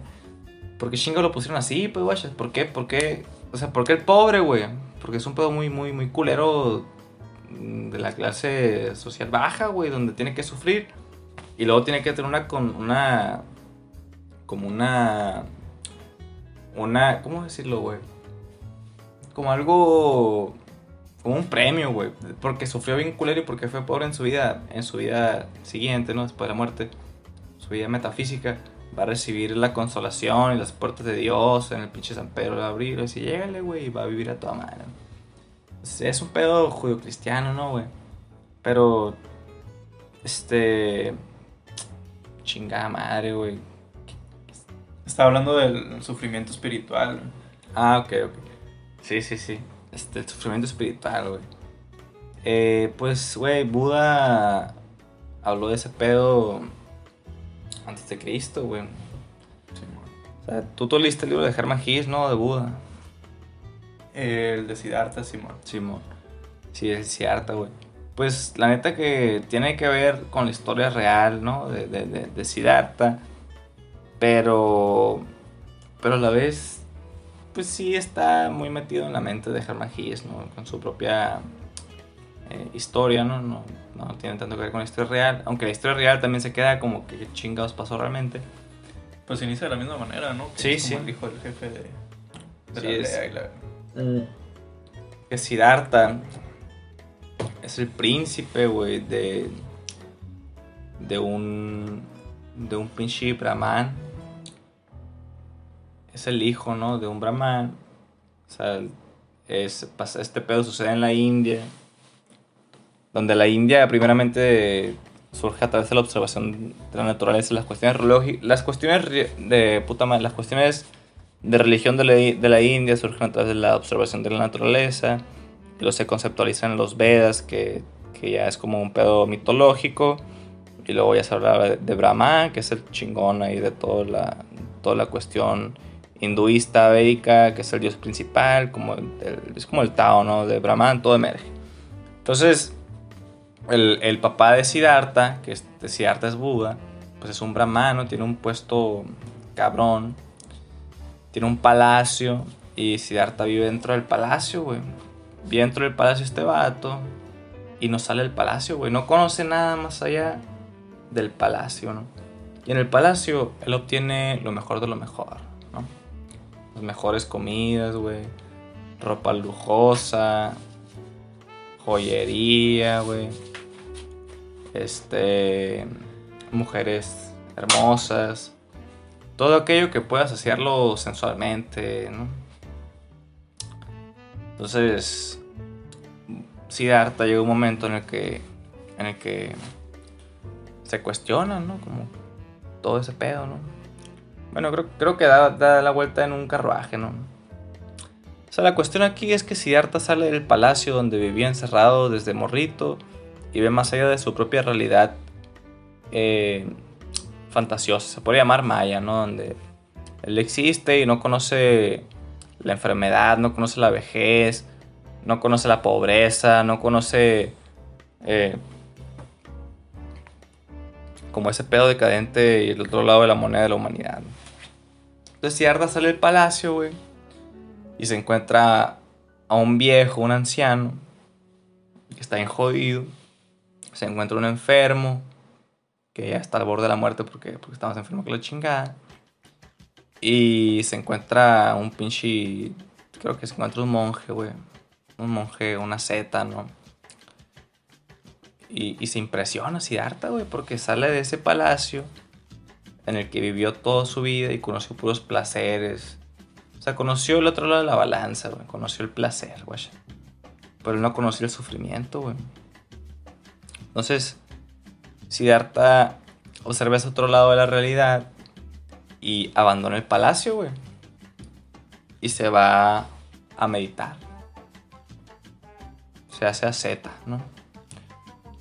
A: ¿Por qué chingo lo pusieron así, pues, güey? ¿Por qué? ¿Por qué? O sea, ¿por qué el pobre, güey? Porque es un pedo muy, muy, muy culero de la clase social baja, güey, donde tiene que sufrir. Y luego tiene que tener una, con, una como una. Una. ¿Cómo decirlo, güey? Como algo. Como un premio, güey. Porque sufrió bien culero y porque fue pobre en su vida. En su vida siguiente, ¿no? Después de la muerte. Su vida metafísica. Va a recibir la consolación y las puertas de Dios en el pinche San Pedro de Abril. Y dice, llégale, güey, va a vivir a toda madre. Es un pedo judío-cristiano, ¿no, güey? Pero. Este. Chingada madre, güey
B: Estaba hablando del sufrimiento espiritual.
A: Ah, ok, ok. Sí, sí, sí. Este, el sufrimiento espiritual, güey. Eh, pues, güey, Buda habló de ese pedo antes de Cristo, güey. Sí, o sea, tú, tú leíste el libro de Hermann Hesse, ¿no? De Buda.
B: El de Siddhartha, Simón.
A: Simón. Sí, es Siddhartha, güey. Pues la neta que tiene que ver con la historia real, ¿no? De, de, de, de Siddhartha pero, pero a la vez, pues sí está muy metido en la mente de Hermann Hesse, ¿no? Con su propia eh, historia, ¿no? ¿no? No tiene tanto que ver con la historia real. Aunque la historia real también se queda como que chingados pasó realmente.
B: Pues inicia de la misma manera, ¿no?
A: sí, sí.
B: el hijo del jefe de, de
A: sí, la es, la... Que Siddhartha es el príncipe, güey, de, de un, de un pinche brahman es el hijo, ¿no? De un brahman. O sea, es, este pedo sucede en la India. Donde la India primeramente surge a través de la observación de la naturaleza, las cuestiones las cuestiones de puta madre, las cuestiones de religión de la, de la, India surgen a través de la observación de la naturaleza, luego se conceptualizan los Vedas, que, que, ya es como un pedo mitológico, y luego ya se habla de, Brahma, que es el chingón ahí de toda la, toda la cuestión hinduista, védica, que es el dios principal, como es como el Tao, ¿no? De Brahman, todo emerge. Entonces, el, papá de Siddhartha, que es, de Siddhartha es Buda, pues es un brahmano, tiene un puesto cabrón, tiene un palacio y Siddhartha vive dentro del palacio, güey. Vive dentro del palacio este vato y no sale del palacio, güey. No conoce nada más allá del palacio, ¿no? Y en el palacio él obtiene lo mejor de lo mejor, ¿no? Las mejores comidas, güey. Ropa lujosa. Joyería, güey. Este. Mujeres hermosas. Todo aquello que pueda saciarlo sensualmente, ¿no? Entonces. Siddhartha llega un momento en el que. En el que. Se cuestiona, ¿no? Como todo ese pedo, ¿no? Bueno, creo, creo que da, da, la vuelta en un carruaje, ¿no? O sea, la cuestión aquí es que Siddhartha sale del palacio donde vivía encerrado desde morrito y ve más allá de su propia realidad eh, fantasiosa, se puede llamar Maya, ¿no? Donde él existe y no conoce la enfermedad, no conoce la vejez, no conoce la pobreza, no conoce eh, como ese pedo decadente y el otro lado de la moneda de la humanidad. Entonces Siddhartha sale del palacio, güey, y se encuentra a un viejo, un anciano, que está bien jodido. Se encuentra un enfermo, que ya está al borde de la muerte porque, porque está más enfermo que la chingada. Y se encuentra un pinche. Creo que se encuentra un monje, güey. Un monje, una seta, ¿no? Y, y se impresiona harta, güey, porque sale de ese palacio en el que vivió toda su vida y conoció puros placeres. O sea, conoció el otro lado de la balanza, güey. Conoció el placer, güey. Pero no conoció el sufrimiento, güey. Entonces, Siddhartha observa ese otro lado de la realidad y abandona el palacio, güey. Y se va a meditar. Se hace asceta, ¿no?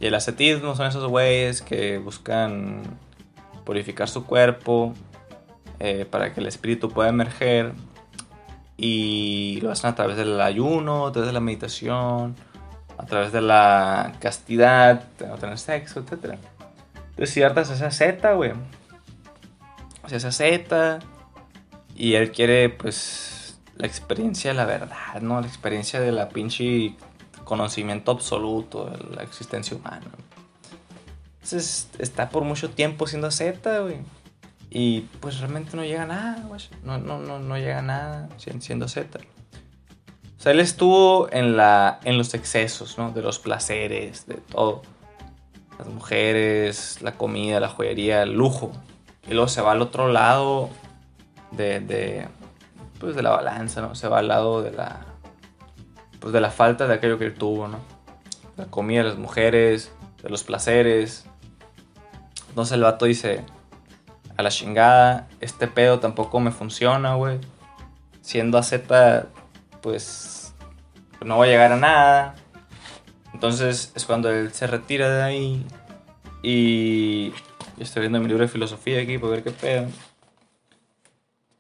A: Y el ascetismo son esos güeyes que buscan purificar su cuerpo eh, para que el espíritu pueda emerger. Y lo hacen a través del ayuno, a través de la meditación, a través de la castidad, no tener sexo, etc. Entonces Siddhartha se hace asceta, güey. Se hace asceta. Y él quiere, pues, la experiencia de la verdad, ¿no? La experiencia de la pinche conocimiento absoluto de la existencia humana. Entonces está por mucho tiempo siendo Z, güey. Y pues realmente no llega a nada, güey. No, no, no, no llega a nada siendo Z. Sea, él estuvo en, la, en los excesos, ¿no? De los placeres, de todo. Las mujeres, la comida, la joyería, el lujo. Y luego se va al otro lado de, pues de la balanza, ¿no? Se va al lado de la, pues de la falta de aquello que él tuvo, ¿no? La comida, las mujeres, de los placeres. Entonces el vato dice, a la chingada, este pedo tampoco me funciona, güey. Siendo a Z, no voy a llegar a nada. Entonces es cuando él se retira de ahí y estoy viendo mi libro de filosofía aquí para ver qué pedo.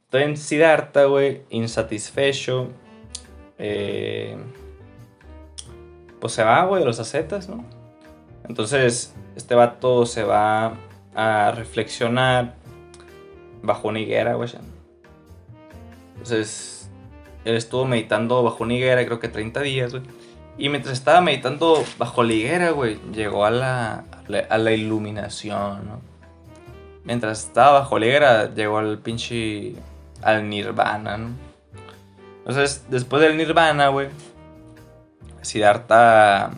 A: Estoy en Siddhartha, güey, insatisfecho. Eh, pues se va, güey, de los acetas, ¿no? Entonces, este vato se va a reflexionar bajo una higuera, güey. Entonces, él estuvo meditando bajo una higuera, creo que 30 días, güey. Y mientras estaba meditando bajo la higuera, güey, llegó a la, a la iluminación, ¿no? Mientras estaba bajo la higuera, llegó al pinche. al nirvana, ¿no? Entonces, después del nirvana, güey, Siddhartha,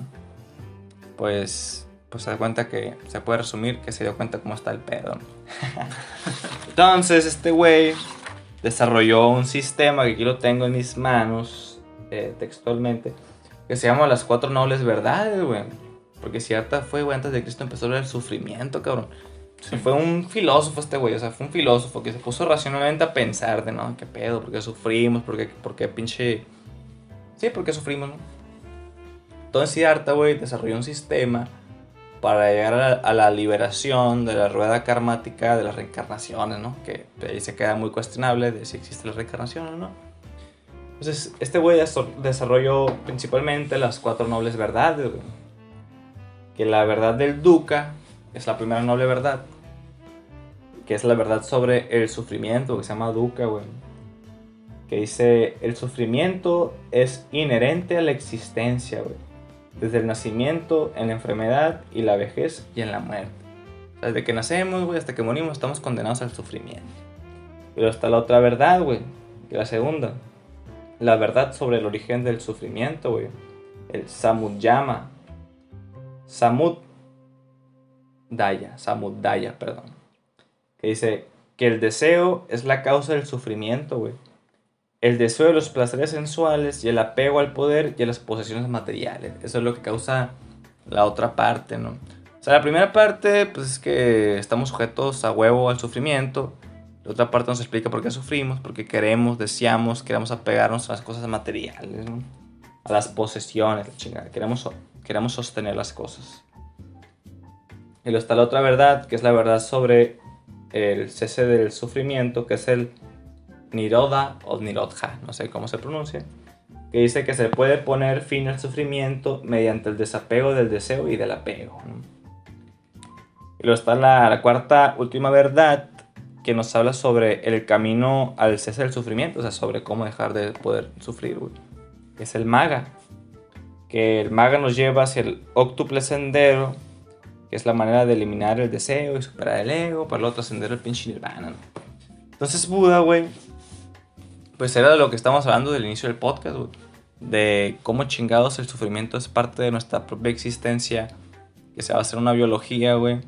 A: pues, pues se da cuenta que se puede resumir que se dio cuenta cómo está el pedo. Entonces, este güey desarrolló un sistema que aquí lo tengo en mis manos, eh, textualmente, que se llama las cuatro nobles verdades, güey. Porque Siddhartha fue, güey, antes de Cristo empezó el sufrimiento, cabrón. Fue un filósofo este güey, o sea, fue un filósofo que se puso racionalmente a pensar de, no, qué pedo, por qué sufrimos, por qué, por qué pinche... Sí, por qué sufrimos, ¿no? Entonces Siddhartha, güey, desarrolló un sistema para llegar a la, liberación de la rueda karmática de las reencarnaciones, ¿no? Que ahí se queda muy cuestionable de si existe la reencarnación o no. Entonces, este güey desarrolló principalmente las cuatro nobles verdades. Que la verdad del dukkha es la primera noble verdad que es la verdad sobre el sufrimiento, que se llama Dukkha, güey. Que dice, el sufrimiento es inherente a la existencia, güey. Desde el nacimiento, en la enfermedad y la vejez y en la muerte. desde que nacemos, güey, hasta que morimos, estamos condenados al sufrimiento. Pero está la otra verdad, güey, la segunda. La verdad sobre el origen del sufrimiento, güey. El Samudjama. Samud Daya, Samudaya, perdón. Que dice que el deseo es la causa del sufrimiento, güey. El deseo de los placeres sensuales y el apego al poder y a las posesiones materiales. Eso es lo que causa la otra parte, ¿no? O sea, la primera parte, pues es que estamos sujetos a huevo al sufrimiento. La otra parte nos explica por qué sufrimos, porque queremos, deseamos, queremos apegarnos a las cosas materiales, ¿no? A las posesiones, la chingada. Queremos, queremos sostener las cosas. Y luego está la otra verdad, que es la verdad sobre el cese del sufrimiento, que es el Niroda o Nirodha, no sé cómo se pronuncia, que dice que se puede poner fin al sufrimiento mediante el desapego del deseo y del apego. Y luego está la, cuarta, última verdad que nos habla sobre el camino al cese del sufrimiento, o sea, sobre cómo dejar de poder sufrir, Es el maga. Que el maga nos lleva hacia el octuple sendero, que es la manera de eliminar el deseo y superar el ego, para luego trascender el pinche nirvana. Entonces, Buda, güey, pues era de lo que estamos hablando del inicio del podcast, güey. De cómo chingados el sufrimiento es parte de nuestra propia existencia, que se va a hacer una biología, güey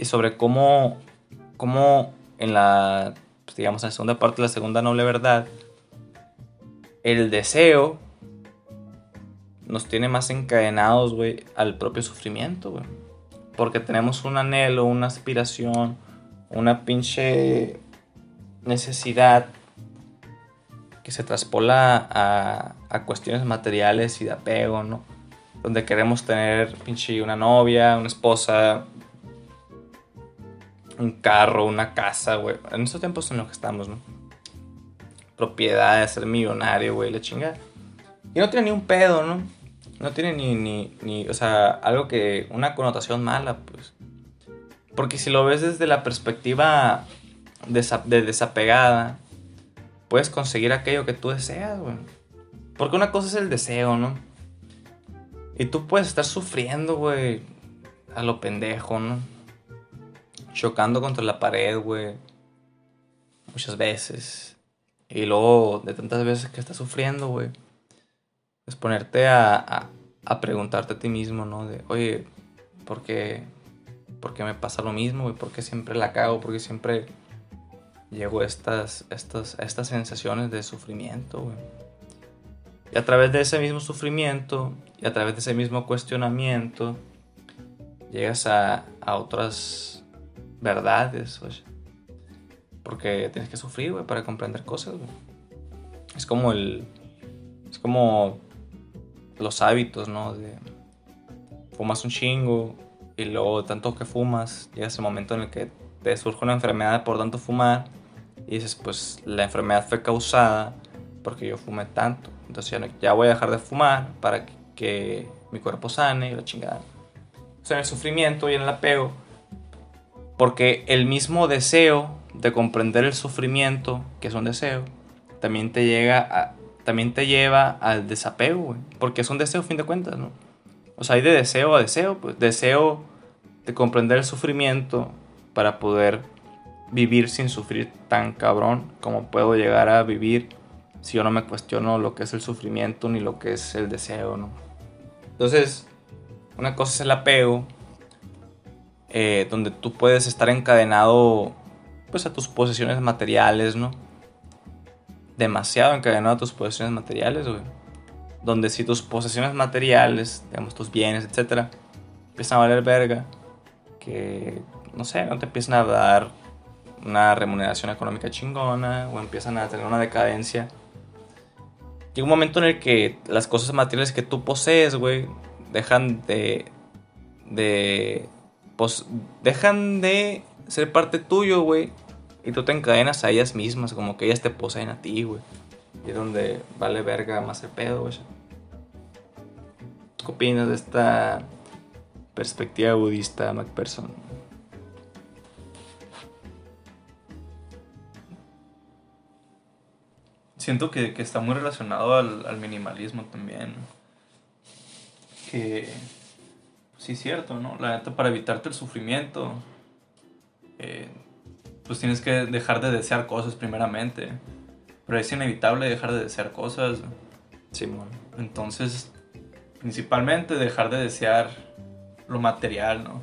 A: y sobre cómo, cómo en la, pues, digamos, la segunda parte la segunda noble verdad, el deseo nos tiene más encadenados, güey, al propio sufrimiento, güey. Porque tenemos un anhelo, una aspiración, una pinche necesidad se traspola a, a cuestiones materiales y de apego, ¿no? Donde queremos tener pinche una novia, una esposa, un carro, una casa, güey. En esos tiempos en los que estamos, ¿no? Propiedades, ser millonario, güey, la chingada. Y no tiene ni un pedo, ¿no? No tiene ni, ni, ni, o sea, algo que, una connotación mala, pues. Porque si lo ves desde la perspectiva de desapegada, puedes conseguir aquello que tú deseas, güey. Porque una cosa es el deseo, ¿no? Y tú puedes estar sufriendo, güey, a lo pendejo, ¿no? chocando contra la pared, güey. Muchas veces. Y luego, de tantas veces que estás sufriendo, güey. Es ponerte a, a, preguntarte a ti mismo, ¿no? De, oye, ¿por qué, ¿por qué me pasa lo mismo, güey? ¿Por qué siempre la cago? ¿Por qué siempre llego a estas, estas, estas sensaciones de sufrimiento, güey? Y a través de ese mismo sufrimiento y a través de ese mismo cuestionamiento, llegas a, a otras verdades, Porque tienes que sufrir, güey, para comprender cosas, Es como el. Es como los hábitos, ¿no? Fumas un chingo y luego tanto que fumas, llega ese momento en el que te surge una enfermedad por tanto fumar y dices, pues la enfermedad fue causada porque yo fumé tanto. Entonces ya, ya voy a dejar de fumar para que, mi cuerpo sane y la chingada. O sea, en el sufrimiento y en el apego porque el mismo deseo de comprender el sufrimiento, que es un deseo, también te, llega a, también te lleva al desapego. Porque es un deseo, fin de cuentas, ¿no? O sea, hay de deseo a deseo, pues. Deseo de comprender el sufrimiento para poder vivir sin sufrir tan cabrón como puedo llegar a vivir si yo no me cuestiono lo que es el sufrimiento ni lo que es el deseo, ¿no? Entonces, una cosa es el apego eh, donde tú puedes estar encadenado pues a tus posesiones materiales, ¿no? Demasiado encadenado a tus posesiones materiales. Donde si tus posesiones materiales, digamos tus bienes, etcétera, empiezan a valer verga, que no sé, no te empiezan a dar una remuneración económica chingona o empiezan a tener una decadencia. Llega un momento en el que las cosas materiales que tú posees, güey, dejan de, de pues dejan de ser parte tuyo, güey. Y tú te encadenas a ellas mismas, como que ellas te poseen a ti, güey. Y es donde vale verga más el pedo, güey. ¿Qué opinas de esta perspectiva budista, MacPherson?
B: Siento que, está muy relacionado al, al minimalismo también. que sí es cierto, ¿no? La neta, para evitarte el sufrimiento, eh, pues tienes que dejar de desear cosas primeramente. Pero es inevitable dejar de desear cosas.
A: Sí, bueno.
B: Entonces, principalmente dejar de desear lo material, ¿no?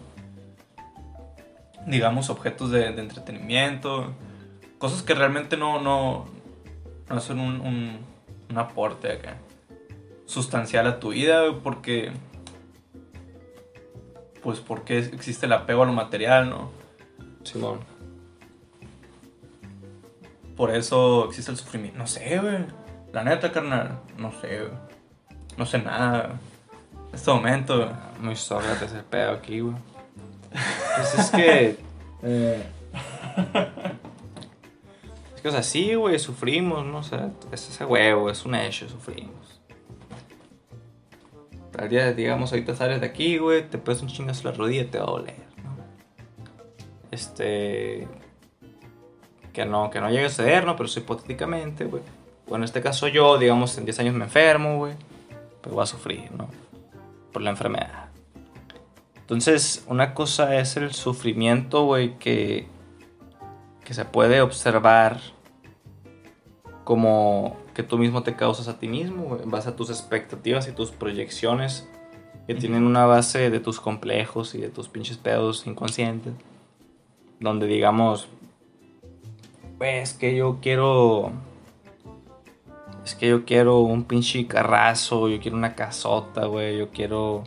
B: Digamos, objetos de, de entretenimiento, cosas que realmente no, no, no son un, un, un aporte acá sustancial a tu vida, porque pues porque existe el apego a lo material, ¿no?
A: Simón.
B: Por eso existe el sufrimiento. No sé, güey. La neta, carnal. No sé, güey. No sé nada. En este momento, güey.
A: Muy de ese pedo aquí, güey. Pues es que. Eh, que, o güey, sufrimos, ¿no? O sea, es ese huevo, es un hecho, sufrimos. Al día, digamos, ahorita sales de aquí, güey, te pones un chingazo en la rodilla y te va a doler, ¿no? Este. Que no, que no llegue a suceder, ¿no? Pero eso hipotéticamente, güey. Bueno, en este caso yo, digamos, en 10 años me enfermo, güey. Pero voy a sufrir, ¿no? Por la enfermedad. Entonces, una cosa es el sufrimiento, güey, que, que se puede observar como que tú mismo te causas a ti mismo, en base a tus expectativas y tus proyecciones que tienen una base de tus complejos y de tus pinches pedos inconscientes. Donde digamos, pues que yo quiero. Es que yo quiero un pinche carrazo, yo quiero una casota, güey, yo quiero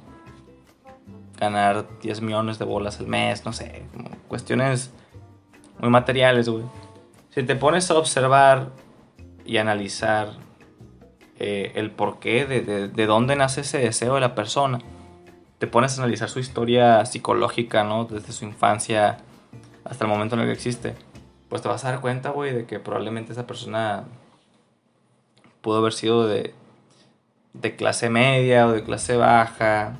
A: ganar 10 millones de bolas al mes, no sé, como cuestiones muy materiales, güey. Si te pones a observar y analizar eh, el porqué de, de, dónde nace ese deseo de la persona. Te pones a analizar su historia psicológica, ¿no? Desde su infancia hasta el momento en el que existe. Pues te vas a dar cuenta, güey, de que probablemente esa persona pudo haber sido de, de clase media o de clase baja.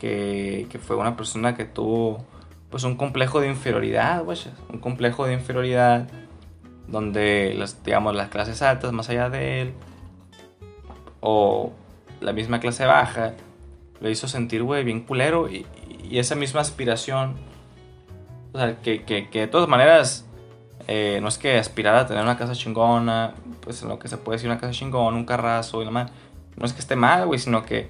A: Que, que fue una persona que tuvo pues un complejo de inferioridad, güey. Un complejo de inferioridad donde las, digamos, las clases altas más allá de él, o la misma clase baja, le hizo sentir, güey, bien culero, y, esa misma aspiración, o sea, que, que, de todas maneras, eh, no es que aspirara a tener una casa chingona, pues lo que se puede decir una casa chingona, un carrazo y demás, no es que esté mal, güey, sino que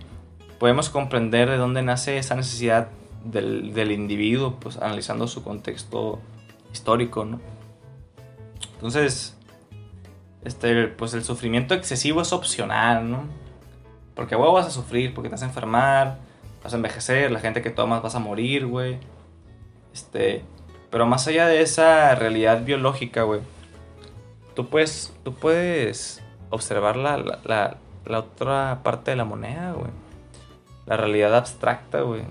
A: podemos comprender de dónde nace esa necesidad del, del individuo, pues analizando su contexto histórico, ¿no? Entonces, este, pues el sufrimiento excesivo es opcional, ¿no? Porque, güey, vas a sufrir, porque te vas a enfermar, vas a envejecer, la gente que tomas vas a morir, güey. Este, pero más allá de esa realidad biológica, güey, tú puedes, tú puedes observar la, la, la otra parte de la moneda, güey. La realidad abstracta, güey.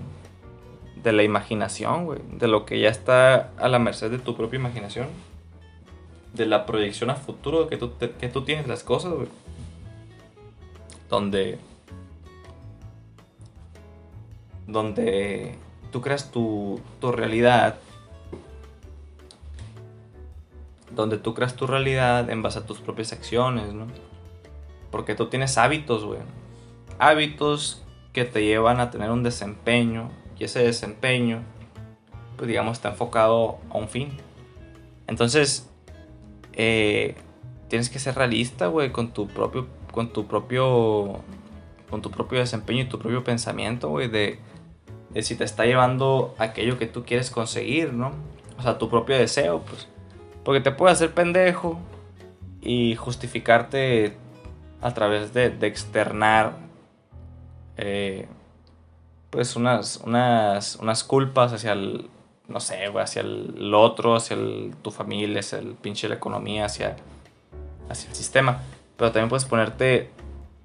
A: De la imaginación, güey. De lo que ya está a la merced de tu propia imaginación de la proyección a futuro que tú, que tú tienes las cosas. Donde. Donde tú creas tu, tu realidad. Donde tú creas tu realidad en base a tus propias acciones, ¿no? Porque tú tienes hábitos, güey. Hábitos que te llevan a tener un desempeño. Y ese desempeño, pues digamos, está enfocado a un fin. Entonces, eh, tienes que ser realista, güey, con tu propio, con tu propio, con tu propio desempeño y tu propio pensamiento, güey, de, si te está llevando aquello que tú quieres conseguir, ¿no? O sea, tu propio deseo, pues. Porque te puede hacer pendejo y justificarte a través de, de externar, eh, pues, unas, unas, unas culpas hacia el, no sé, güey, hacia el, otro, hacia tu familia, hacia el pinche la economía, hacia, hacia el sistema. Pero también puedes ponerte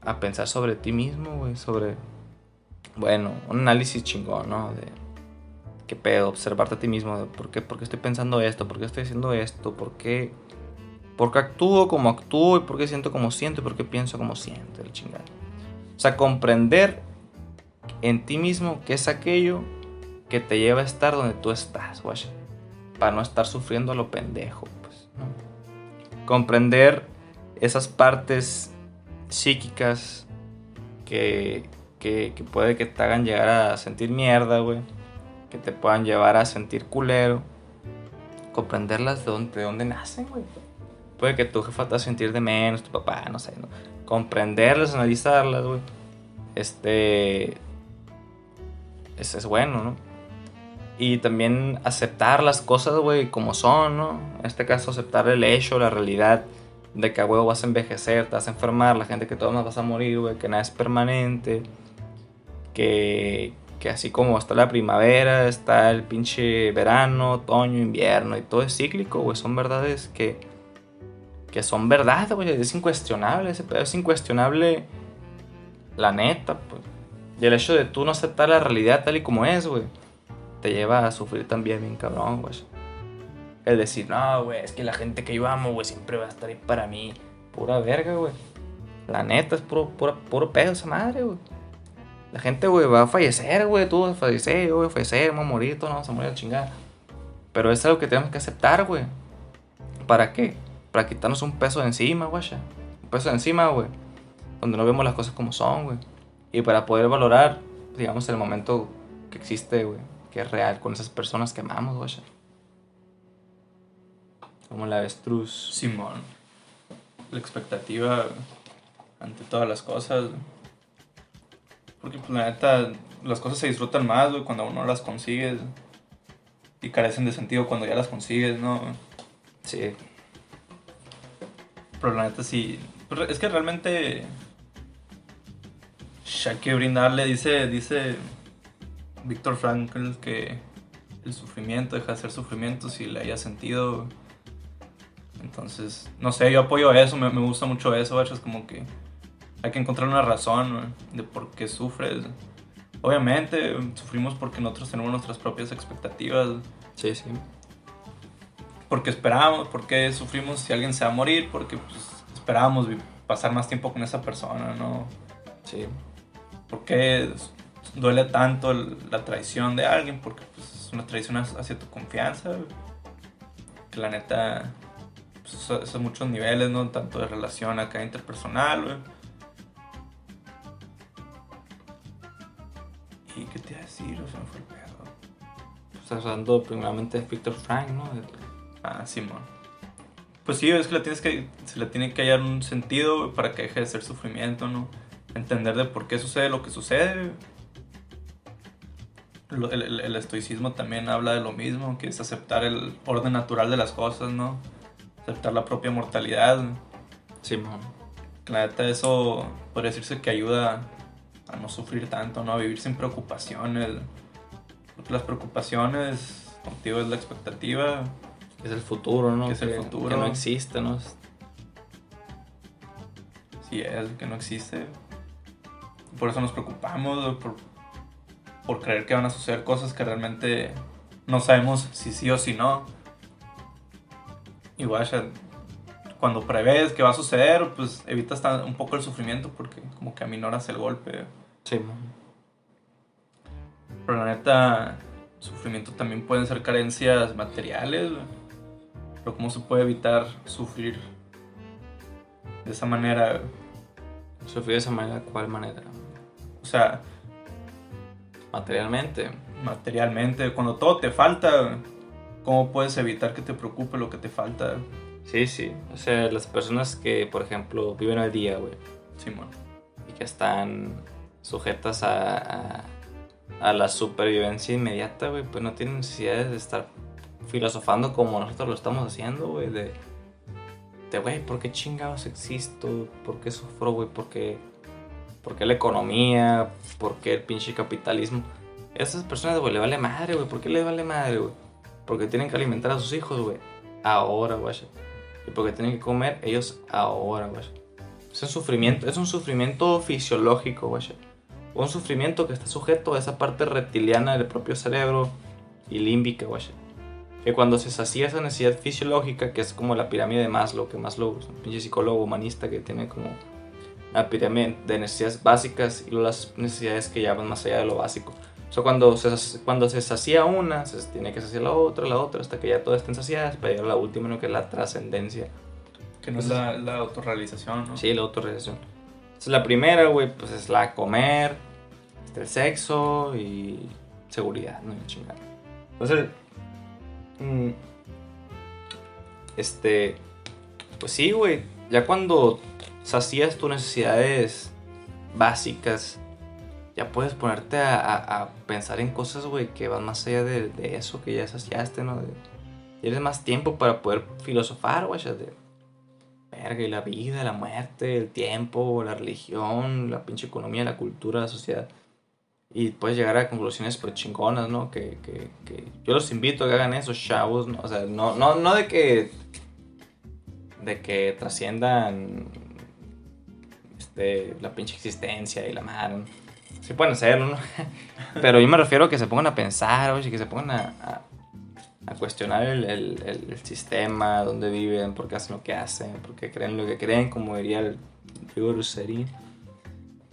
A: a pensar sobre ti mismo, güey, sobre, bueno, un análisis chingón, ¿no? De qué pedo, observarte a ti mismo, de por qué, por estoy pensando esto, por qué estoy haciendo esto, por qué, por qué actúo como actúo y por qué siento como siento y por qué pienso como siento, el chingado. O sea, comprender en ti mismo qué es aquello que te lleva a estar donde tú estás, güey. Para no estar sufriendo a lo pendejo, pues, Comprender esas partes psíquicas que, que, puede que te hagan llegar a sentir mierda, güey. Que te puedan llevar a sentir culero. Comprenderlas de dónde, de dónde nacen, güey. Puede que tu jefa te haga sentir de menos, tu papá, no sé, ¿no? Comprenderlas, analizarlas, güey. Este. Es, es bueno, ¿no? Y también aceptar las cosas, güey, como son, ¿no? En este caso, aceptar el hecho, la realidad de que huevo vas a envejecer, te vas a enfermar, la gente que nos vas a morir, güey, que nada es permanente, que, que así como está la primavera, está el pinche verano, otoño, invierno, y todo es cíclico, güey, son verdades que, que son verdad, güey, es incuestionable, es incuestionable, la neta, pues. Y el hecho de tú no aceptar la realidad tal y como es, güey te lleva a sufrir también bien cabrón, güey. El decir, no, güey, es que la gente que yo amo, güey, siempre va a estar ahí para mí. Pura verga, güey. La neta es puro, puro, puro pedo esa madre, güey. La gente, güey, va a fallecer, güey. Tú vas a fallecer, yo voy a fallecer, vamos a morir, todos vamos a morir a chingada. Pero es algo que tenemos que aceptar, güey. ¿Para qué? Para quitarnos un peso de encima, güey. Un peso de encima, güey. Donde no vemos las cosas como son, güey. Y para poder valorar, digamos, el momento que existe, güey que es real con esas personas que amamos, güey. Como la avestruz.
B: Simón. La expectativa ante todas las cosas. Porque, pues, la neta, las cosas se disfrutan más, güey, cuando uno las consigue. Y carecen de sentido cuando ya las consigues, ¿no?
A: Sí.
B: Pero la neta, sí. Es que realmente. Hay que brindarle, dice, dice Víctor Frankl que el sufrimiento deja de ser sufrimiento si le haya sentido. Entonces, no sé, yo apoyo eso, me, gusta mucho eso, es como que hay que encontrar una razón de por qué sufres. Obviamente, sufrimos porque nosotros tenemos nuestras propias expectativas.
A: Sí, sí.
B: Porque esperamos, porque sufrimos si alguien se va a morir, porque pues, esperamos pasar más tiempo con esa persona, ¿no?
A: Sí.
B: Porque duele tanto la traición de alguien porque pues, es una traición hacia tu confianza. Que la neta, pues, son muchos niveles, ¿no? Tanto de relación acá interpersonal, ¿Y qué te iba a decir? O sea, me fue el pedo.
A: Estás hablando primeramente de Victor Frank, ¿no?
B: Ah, sí, Pues sí, es que, la tienes que se le tiene que hallar un sentido para que deje de ser sufrimiento, ¿no? Entender de por qué sucede lo que sucede el, estoicismo también habla de lo mismo, que es aceptar el orden natural de las cosas, ¿no? Aceptar la propia mortalidad.
A: Sí, man.
B: La neta, eso podría decirse que ayuda a no sufrir tanto, ¿no? A vivir sin preocupaciones. Porque las preocupaciones, contigo es la expectativa.
A: Es el futuro, ¿no?
B: Que es el futuro.
A: Que no existe, ¿no?
B: Sí, es, que no existe. Por eso nos preocupamos, por por creer que van a suceder cosas que realmente no sabemos si sí o si no. Igual, cuando prevés que va a suceder, pues evitas un poco el sufrimiento porque como que aminoras el golpe.
A: Sí,
B: Pero la neta, sufrimiento también pueden ser carencias materiales. Pero ¿cómo se puede evitar sufrir de esa manera?
A: ¿Sufrir de esa manera? ¿Cuál manera?
B: O sea,
A: Materialmente.
B: Materialmente. Cuando todo te falta, ¿cómo puedes evitar que te preocupe lo que te falta?
A: Sí, sí. O sea, las personas que, por ejemplo, viven al día, güey.
B: Sí, man.
A: Y que están sujetas a, a, la supervivencia inmediata, güey, pues no tienen necesidad de estar filosofando como nosotros lo estamos haciendo, güey, de, de, güey, ¿por qué chingados existo? ¿Por qué sufro, güey? ¿Por qué ¿Por qué la economía? ¿Por qué el pinche capitalismo? Esas personas, güey, le vale madre, güey. ¿Por qué le vale madre, güey? Porque tienen que alimentar a sus hijos, güey. Ahora, güey. Y porque tienen que comer ellos ahora, güey. Es un sufrimiento, es un sufrimiento fisiológico, güey. Un sufrimiento que está sujeto a esa parte reptiliana del propio cerebro y límbica, güey. Que cuando se sacía esa necesidad fisiológica, que es como la pirámide de Maslow, que Maslow es un pinche psicólogo humanista que tiene como la pirámide de necesidades básicas y las necesidades que ya van más allá de lo básico. O sea, cuando se, cuando se sacia una, se tiene que saciar la otra, la otra, hasta que ya todas estén saciadas, para llegar a la última, ¿no? que es la trascendencia.
B: Que no es la, la, autorrealización, ¿no?
A: Sí, la autorrealización. Entonces, la primera, güey, pues es la comer, este, el sexo y seguridad, no chingada. Entonces, mm, este, pues sí, güey, ya cuando sacías tus necesidades básicas, ya puedes ponerte a, a, pensar en cosas, güey, que van más allá de, de, eso que ya saciaste, ¿no? De, tienes más tiempo para poder filosofar, güey, de verga, y la vida, la muerte, el tiempo, la religión, la pinche economía, la cultura, la sociedad. Y puedes llegar a conclusiones pues chingonas, ¿no? Que, que, que yo los invito a que hagan eso, chavos, ¿no? O sea, no, no, no de que de que trasciendan este, la pinche existencia y la madre. Sí pueden hacerlo, ¿no? Pero yo me refiero a que se pongan a pensar, oye, que se pongan a, a, cuestionar el, el, el, sistema, dónde viven, por qué hacen lo que hacen, por qué creen lo que creen, como diría el Diego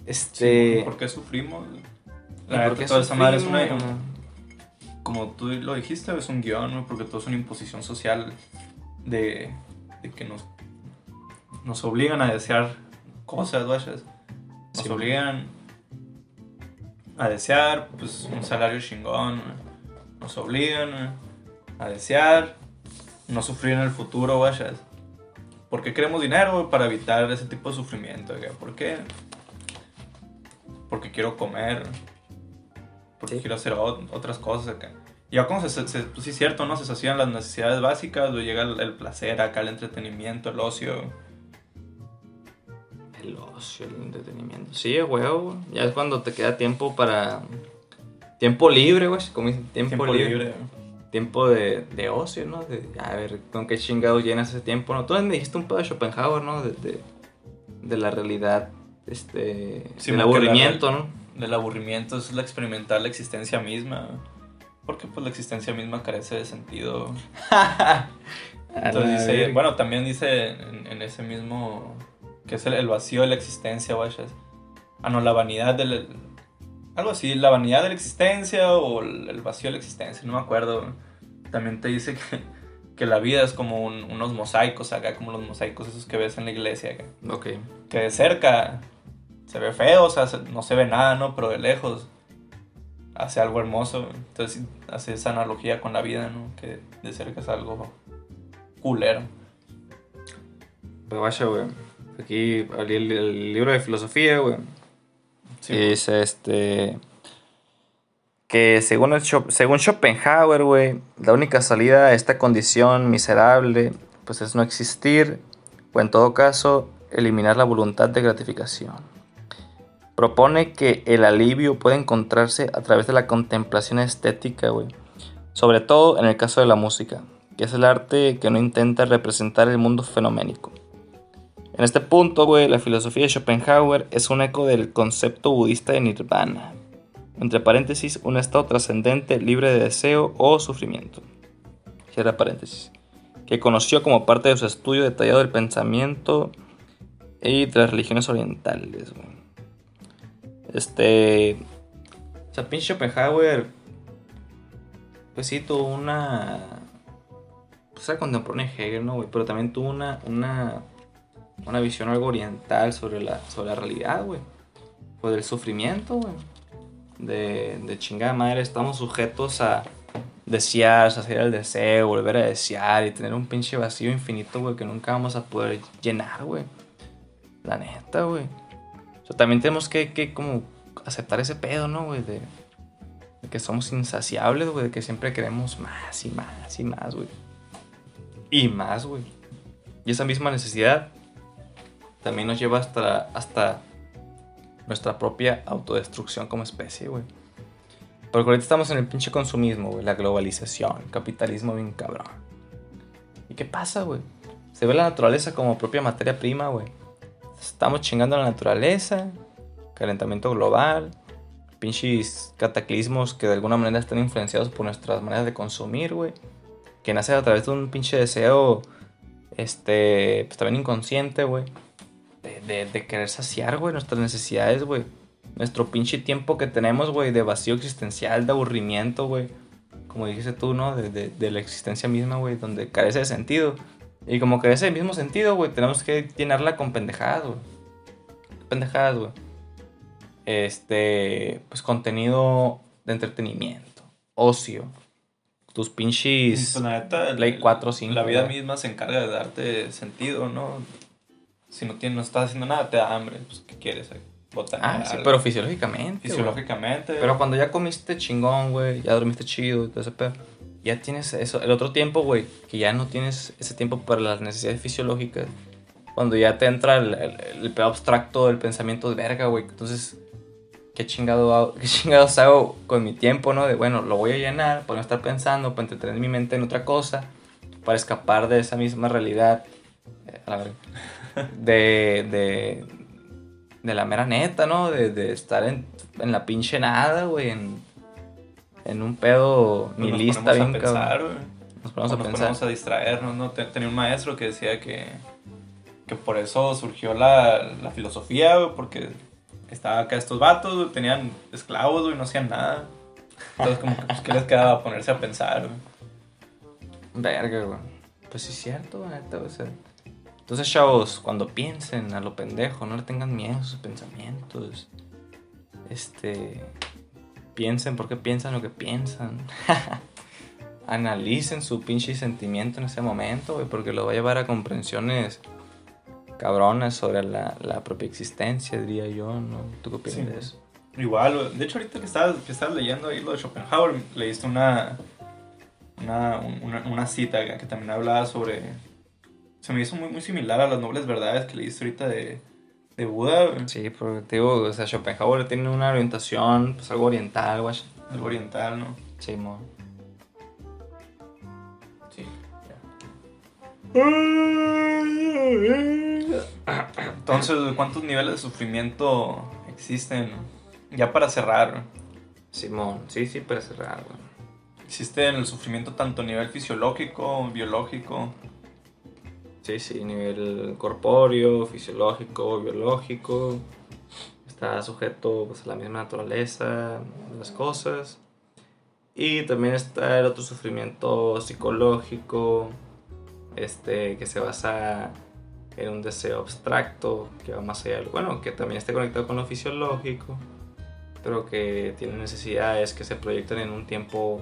B: Este... ¿Por qué sufrimos? La porque toda esa madre es una... Como tú lo dijiste, es un guion, ¿no? Porque todo es una imposición social de, de que nos, nos obligan a desear cosas, vayas. Nos obligan a desear pues, un salario chingón. Nos obligan a desear no sufrir en el futuro, vayas. Porque queremos dinero para evitar ese tipo de sufrimiento. ¿Por qué? Porque quiero comer. Porque quiero hacer otras cosas acá. Y ya como se, pues sí es cierto, ¿no? Se sacian las necesidades básicas, luego llega el, placer acá, el entretenimiento, el ocio.
A: El ocio, el entretenimiento. Sí, huevo, Ya es cuando te queda tiempo para... Tiempo libre, güey, como dicen, tiempo, libre. Tiempo de, de, ocio, ¿no? De, a ver, ¿con qué chingado llenas ese tiempo, no? Tú me dijiste un poco de Schopenhauer, ¿no? De, de, la realidad, este... Sí, del aburrimiento, ¿no?
B: Del aburrimiento es la experimentar la existencia misma. Porque pues la existencia misma carece de sentido. Entonces dice, bueno, también dice en, ese mismo, que es el, vacío de la existencia, vaya. Ah, no, la vanidad del... Algo así, la vanidad de la existencia o el, vacío de la existencia, no me acuerdo. También te dice que, que la vida es como unos mosaicos acá, como los mosaicos esos que ves en la iglesia acá.
A: Ok.
B: Que de cerca se ve feo, o sea, no se ve nada, ¿no? Pero de lejos hace algo hermoso. Entonces hace esa analogía con la vida, ¿no? Que de cerca es algo culero.
A: Pues vaya, güey. Aquí abrí el, libro de filosofía, güey. Sí, dice este. Que según, el, según Schopenhauer, güey, la única salida a esta condición miserable, pues es no existir, o en todo caso, eliminar la voluntad de gratificación. Propone que el alivio puede encontrarse a través de la contemplación estética, güey. Sobre todo en el caso de la música, que es el arte que no intenta representar el mundo fenoménico. En este punto, güey, la filosofía de Schopenhauer es un eco del concepto budista de nirvana. Entre paréntesis, un estado trascendente libre de deseo o sufrimiento. Cierra paréntesis. Que conoció como parte de su estudio detallado del pensamiento y de las religiones orientales, güey. Este. O sea, pinche Schopenhauer. Pues sí, tuvo una. Pues era contemporáneo Hegel, ¿no, güey? Pero también tuvo una. Una, una visión algo oriental sobre la, sobre la realidad, güey. Pues del sufrimiento, güey. De, de chingada madre, estamos sujetos a desear, saciar el deseo, volver a desear y tener un pinche vacío infinito, güey, que nunca vamos a poder llenar, güey. La neta, güey también tenemos que, que como aceptar ese pedo, ¿no, güey? De, que somos insaciables, güey, de que siempre queremos más y más y más, güey. Y más, güey. Y esa misma necesidad también nos lleva hasta, hasta nuestra propia autodestrucción como especie, güey. Porque ahorita estamos en el pinche consumismo, güey, la globalización, capitalismo bien cabrón. ¿Y qué pasa, güey? Se ve la naturaleza como propia materia prima, güey estamos chingando la naturaleza, calentamiento global, pinches cataclismos que de alguna manera están influenciados por nuestras maneras de consumir, güey. Que nace a través de un pinche deseo, este, pues también inconsciente, güey. De, de, querer saciar, güey, nuestras necesidades, güey. Nuestro pinche tiempo que tenemos, güey, de vacío existencial, de aburrimiento, güey. Como dijiste tú, ¿no? De, de la existencia misma, güey, donde carece de sentido. Y como que ese mismo sentido, güey, tenemos que llenarla con pendejadas, güey. Pendejadas, güey. este, pues contenido de entretenimiento, ocio. Tus pinches
B: Pues, la neta,
A: Play
B: el-
A: 4, 5.
B: La vida misma se encarga de darte sentido, ¿no? Si no, tienes, no estás haciendo nada, te da hambre. Pues, ¿qué quieres? Botar.
A: Ah, sí, pero fisiológicamente.
B: Fisiológicamente.
A: Pero cuando ya comiste chingón, güey, ya dormiste chido y todo ese pedo, ya tienes eso. El otro tiempo, güey, que ya no tienes ese tiempo para las necesidades fisiológicas. Cuando ya te entra el, el, el pedo abstracto del pensamiento de verga, güey. Entonces, ¿qué, chingado hago- ¿qué chingados hago con mi tiempo, no? De bueno, lo voy a llenar para no estar pensando, para entretener mi mente en otra cosa, para escapar de esa misma realidad. eh, a la verga, de, de, de la mera neta, ¿no? De, de estar en, en la pinche nada, güey, en, en un pedo
B: Pues nos
A: nihilista
B: ponemos
A: bien
B: a pensar.
A: Nos ponemos a
B: nos
A: pensar.
B: ponemos a distraernos, ¿no? Te- Tenía un maestro que decía que, que por eso surgió la, la filosofía, güey, porque estaba acá estos vatos, güey, tenían esclavos, güey, no hacían nada. Entonces, como que, pues, ¿qué les quedaba ponerse a pensar, güey?
A: Verga, güey. Pues sí es cierto, güey, neta, o sea. Entonces, chavos, cuando piensen a lo pendejo, no le tengan miedo a sus pensamientos. Este. Piensen por qué piensan lo que piensan. Analicen su pinche sentimiento en ese momento, güey, porque lo va a llevar a comprensiones cabronas sobre la, la propia existencia, diría yo, ¿no? ¿Tú qué opinas
B: Sí.
A: de eso?
B: Igual, de hecho, ahorita que estabas, que estabas leyendo ahí lo de Schopenhauer, leíste una, una, un- una, una cita que también hablaba sobre. Se me hizo muy, muy similar a las nobles verdades que leíste ahorita de, de Buda, güey.
A: Sí, porque te digo, o sea, Schopenhauer tiene una orientación, pues algo oriental, güey.
B: Algo oriental, ¿no?
A: Sí, mo.
B: Sí. Entonces, ¿cuántos niveles de sufrimiento existen? Ya para cerrar,
A: Simón, sí, sí, para cerrar, güey.
B: existe el sufrimiento tanto a nivel fisiológico, biológico.
A: Sí, sí, nivel corpóreo, fisiológico, biológico. Está sujeto pues, a la misma naturaleza de las cosas. Y también está el otro sufrimiento psicológico, este, que se basa en un deseo abstracto, que va más allá, del- bueno, que también está conectado con lo fisiológico, pero que tiene necesidades que se proyectan en un tiempo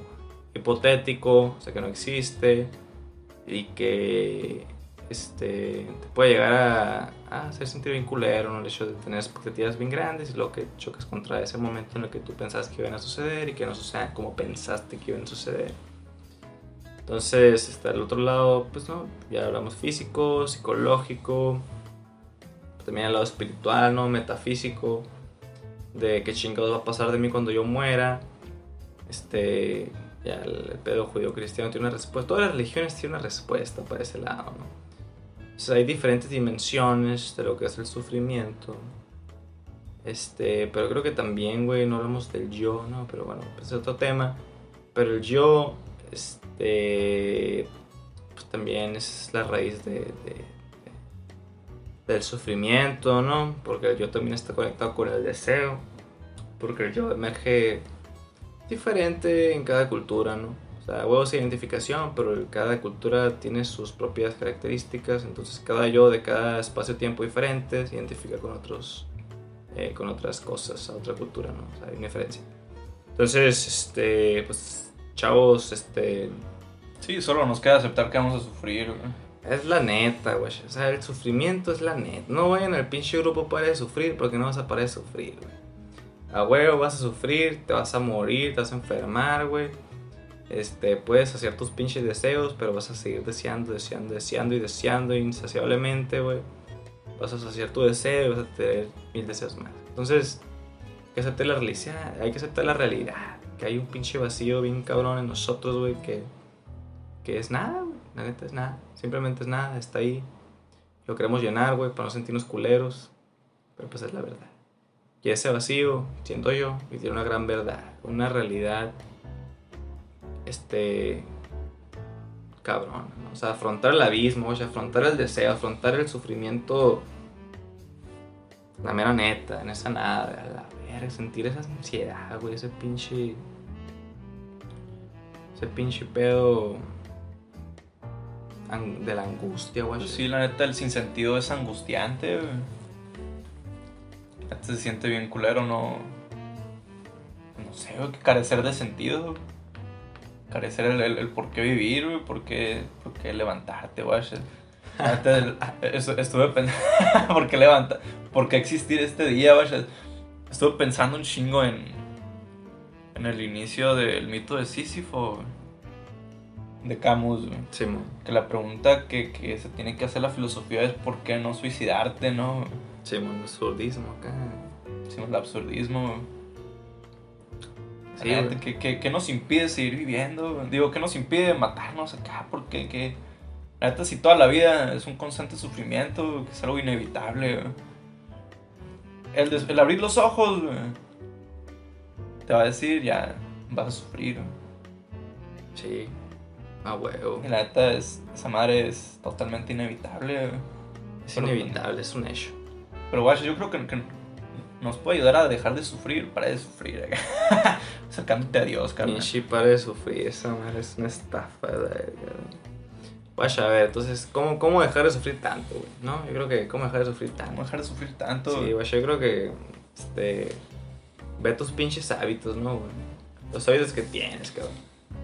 A: hipotético, o sea, que no existe, y que este, te puede llegar a, a hacer sentir bien culero, ¿no? El hecho de tener expectativas bien grandes y lo que chocas contra ese momento en el que tú pensabas que iban a suceder y que no sucedan como pensaste que iban a suceder. Entonces está el otro lado, pues no, ya hablamos físico, psicológico, también el lado espiritual, ¿no? Metafísico, de qué chingados va a pasar de mí cuando yo muera. Este, ya el, pedo judío cristiano tiene una respuesta. Todas las religiones tienen una respuesta para ese lado, ¿no? Hay diferentes dimensiones de lo que es el sufrimiento. Este, pero creo que también, güey, no hablamos del yo, ¿no? Pero bueno, pues es otro tema. Pero el yo, este, pues también es la raíz de- de- del sufrimiento, ¿no? Porque el yo también está conectado con el deseo. Porque el yo emerge diferente en cada cultura, ¿no? O sea, huevos de identificación, pero cada cultura tiene sus propias características, entonces cada yo de cada espacio-tiempo diferente se identifica con otros, eh, con otras cosas, a otra cultura, ¿no? O sea, hay una diferencia. Entonces, este, pues, chavos, este,
B: Sí, solo nos queda aceptar que vamos a sufrir, güey.
A: es la neta, güey. O sea, el sufrimiento es la neta. No vayan al pinche grupo para de sufrir porque no vas a parar de sufrir, güey. A huevo vas a sufrir, te vas a morir, te vas a enfermar, güey. Este, puedes hacer tus pinches deseos, pero vas a seguir deseando, deseando, deseando y deseando insaciablemente, güey. Vas a saciar tu deseo y vas a tener mil deseos más. Entonces, hay que aceptar la realidad, hay que aceptar la realidad. Que hay un pinche vacío bien cabrón en nosotros, güey, que, que es nada, güey. La neta es nada. Simplemente es nada, está ahí. Lo queremos llenar, güey, para no sentirnos culeros. Pero pues es la verdad. Y ese vacío, siento yo, y tiene una gran verdad, una realidad, este, cabrón, ¿no? O sea, afrontar el abismo, o afrontar el deseo, afrontar el sufrimiento, la mera neta, en esa nada, a la verga, sentir esa ansiedad, güey, ese pinche, ese pinche pedo de la angustia, güey.
B: Pues sí, la neta, el sinsentido es angustiante, güey. se siente bien culero, no. No sé, güey, que carecer de sentido. Carecer el, el, el por qué vivir, güey, por qué, por qué levantarte, güey. Neta, el- eso- Estuve pensando. ¿Por qué levanta? ¿Por qué existir este día, güey? Estuve pensando un chingo en. En el inicio del mito de Sísifo, güey. De Camus, güey.
A: Simón.
B: Que la pregunta que, que se tiene que hacer la filosofía es por qué no suicidarte, ¿no?
A: Simón, absurdismo acá.
B: Decimos el absurdismo.
A: Sí.
B: ¿qué, qué, qué nos impide seguir viviendo? Digo, ¿qué nos impide matarnos acá? Porque que, la neta, si toda la vida es un constante sufrimiento, que es algo inevitable. El, des- el abrir los ojos, te va a decir, ya vas a sufrir.
A: Sí. A huevo.
B: Y la neta, es, esa madre es totalmente inevitable.
A: Es
B: Pero-
A: inevitable, es un hecho.
B: Pero guacho, yo creo que, que nos puede ayudar a dejar de sufrir, para de sufrir. acá. Acercándote a Dios, carnal.
A: Pinche para de sufrir, esa madre es una estafa. Vaya, a ver, entonces, ¿cómo, ¿cómo dejar de sufrir tanto, güey? ¿No? Yo creo que, ¿cómo dejar de sufrir
B: ¿Cómo
A: tanto?
B: dejar de sufrir tanto?
A: Sí, güey, yo creo que, este, ve tus pinches hábitos, ¿no, güey? Los hábitos que tienes, cabrón.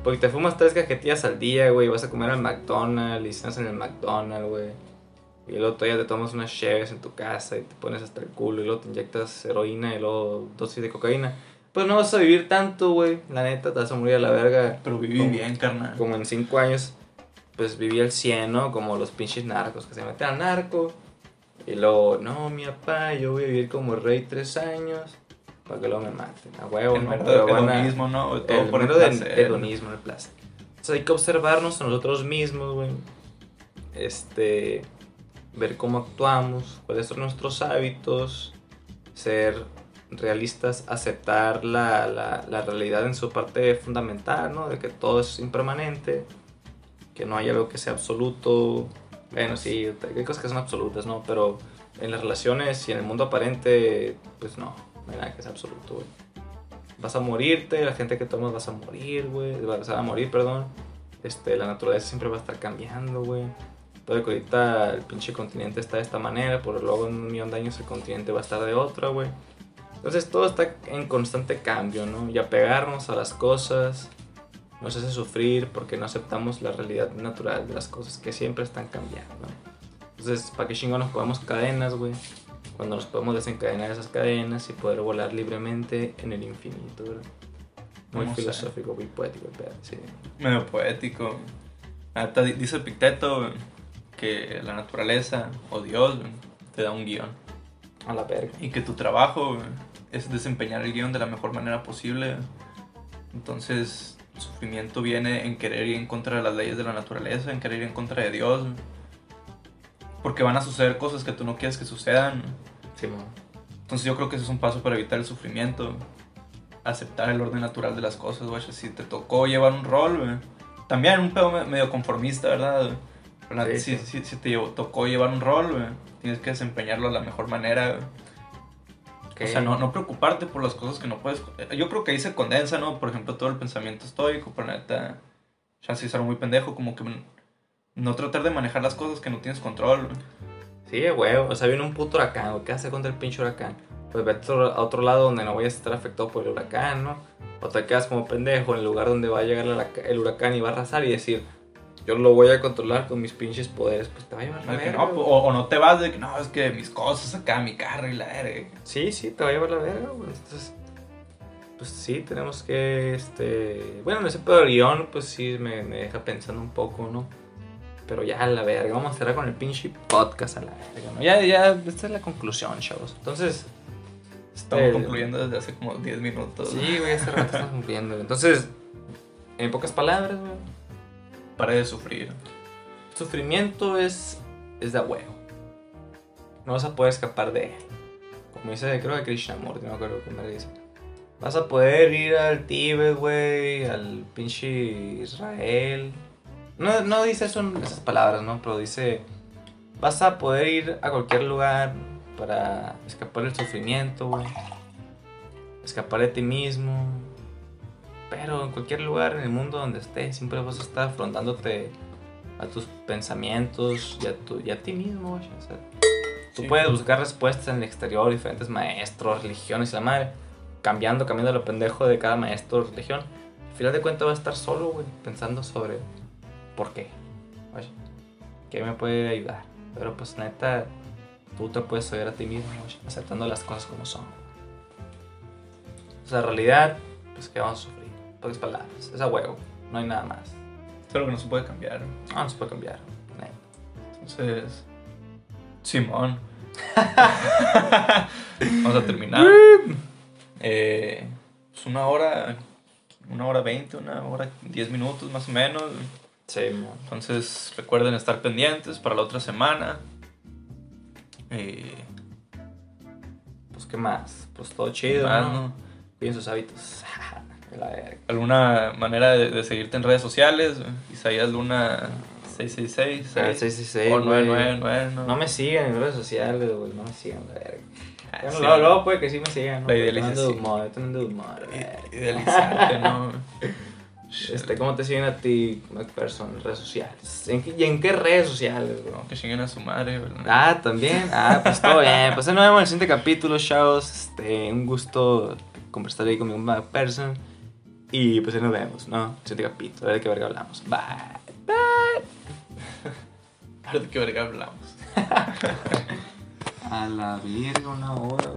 A: Porque te fumas tres cajetillas al día, güey, vas a comer al McDonald's y cenas en el McDonald's, güey. Y luego todavía te tomas unas cheves en tu casa y te pones hasta el culo y luego te inyectas heroína y luego dosis de cocaína. Pues no vas a vivir tanto, güey. La neta, te vas a morir a la verga.
B: Pero viví
A: Como-
B: bien, carnal.
A: Como en cinco años, pues viví el 100, ¿no? Como los pinches narcos que se meten al narco. Y luego, no, mi papá, yo voy a vivir como rey tres años para que luego me maten. A huevo,
B: el
A: ¿no? Pero van a-
B: hedonismo, ¿no? Todo
A: el
B: por el placer.
A: hedonismo, el placer. Entonces hay que observarnos a nosotros mismos, güey. Este, ver cómo actuamos, cuáles son nuestros hábitos, ser realistas, aceptar la, la, la realidad en su parte fundamental, ¿no? De que todo es impermanente, que no hay algo que sea absoluto. Bueno, sí, hay cosas que son absolutas, ¿no? Pero en las relaciones y en el mundo aparente, pues no, no hay nada que sea absoluto, vas a morirte, la gente que tomas vas a morir, güey, vas a morir, perdón. Este, la naturaleza siempre va a estar cambiando, güey. Puede que ahorita el pinche continente está de esta manera, pero luego en un millón de años el continente va a estar de otra, güey. Entonces todo está en constante cambio, ¿no? Y apegarnos a las cosas nos hace sufrir porque no aceptamos la realidad natural de las cosas que siempre están cambiando. Entonces, ¿para qué chingón nos ponemos cadenas, güey? Cuando nos podemos desencadenar esas cadenas y poder volar libremente en el infinito, ¿verdad? Muy filosófico, muy poético, pero sí.
B: Medio poético. Di- dice Picteto güey, que la naturaleza o Dios te da un guion.
A: A la verga.
B: Y que tu trabajo es desempeñar el guion de la mejor manera posible. Entonces, el sufrimiento viene en querer ir en contra de las leyes de la naturaleza, en querer ir en contra de Dios. Porque van a suceder cosas que tú no quieres que sucedan.
A: Simón.
B: Entonces yo creo que ese es un paso para evitar el sufrimiento. Aceptar el orden natural de las cosas, güey. Si te tocó llevar un rol, güey. También un pedo me- medio conformista, ¿verdad? Si, si- si te tocó llevar un rol, güey, tienes que desempeñarlo de la mejor manera, güey. O sea, no, no preocuparte por las cosas que no puedes... Yo creo que ahí se condensa, ¿no? Por ejemplo, todo el pensamiento estoico, pero neta... Ya es algo muy pendejo, como que no tratar de manejar las cosas que no tienes control, güey.
A: Sí, güey. O sea, viene un puto huracán, güey. ¿Qué hace contra el pinche huracán? Pues vete a otro- lado donde no vayas a estar afectado por el huracán, ¿no? O te quedas como pendejo en el lugar donde va a llegar el huracán y va a arrasar y decir, yo lo voy a controlar con mis pinches poderes. Pues te va a llevar la verga,
B: no,
A: güey.
B: o, o no te vas de que no, es que mis cosas acá, mi carro y la verga.
A: Sí, sí, te va a llevar la verga, güey. Entonces, pues sí, tenemos que, este... Bueno, en ese pedo guion, pues sí, me, me deja pensando un poco, ¿no? Pero ya, a la verga, vamos a cerrar con el pinche podcast a la verga, ¿no? Ya, ya, esta es la conclusión, chavos. Entonces...
B: Estamos
A: este,
B: concluyendo desde hace como 10 minutos.
A: Sí, güey, hace rato estamos cumpliendo. Entonces, en pocas palabras, güey,
B: Pare de sufrir.
A: sufrimiento es, es de huevo. No vas a poder escapar de él. Como dice, creo que Krishnamurti, no acuerdo qué me dice. Vas a poder ir al Tíbet, güey, al pinche Israel. No, no dice esas palabras, ¿no? Pero dice, vas a poder ir a cualquier lugar para escapar del sufrimiento, güey. Escapar de ti mismo. Pero en cualquier lugar en el mundo donde estés, siempre vas a estar afrontándote a tus pensamientos y a, tu, y a ti mismo. O sea, Tú
B: Sí.
A: puedes buscar respuestas en el exterior, diferentes maestros, religiones y la madre. Cambiando, cambiando lo pendejo de cada maestro o religión. Al final de cuentas vas a estar solo, güey, pensando sobre por qué. Oye, ¿qué me puede ayudar? Pero pues neta, tú te puedes oír a ti mismo, oye, aceptando las cosas como son. O sea, en realidad, pues que vamos a. Pocas palabras, es a huevo, no hay nada más.
B: Es algo que no se puede cambiar.
A: No, no se puede cambiar.
B: Entonces, Simón. Vamos a terminar. Eh, pues una hora, una hora veinte, una hora diez minutos más o menos.
A: Sí.
B: Entonces recuerden estar pendientes para la otra semana. Eh,
A: Pues qué más, pues todo chido,
B: más,
A: ¿no?
B: ¿no?
A: Cuiden sus hábitos.
B: ¿Alguna manera de, de seguirte en redes sociales? Isaías Luna 666.
A: Ah,
B: eh,
A: 666,
B: o
A: güey.
B: 999. ¿no?
A: No me sigan en redes sociales, güey. No me sigan, la verga.
B: Ah,
A: Bueno,
B: sí.
A: luego, luego puede que sí me sigan, ¿no?
B: La idealización.
A: de humor. Este, ¿Cómo te siguen a ti, McPherson, en redes sociales? ¿En qué, ¿Y en qué redes sociales?
B: No, que chinguen a su madre, ¿verdad?
A: Ah, también. Ah, pues todo bien. Pues nos vemos en el siguiente capítulo, chavos. Este, un gusto conversar ahí con mi McPherson. Y pues ahí nos vemos, ¿no? El siguiente capítulo, a ver de qué verga hablamos. Bye.
B: Ahora de qué verga hablamos.
A: A la verga, una hora,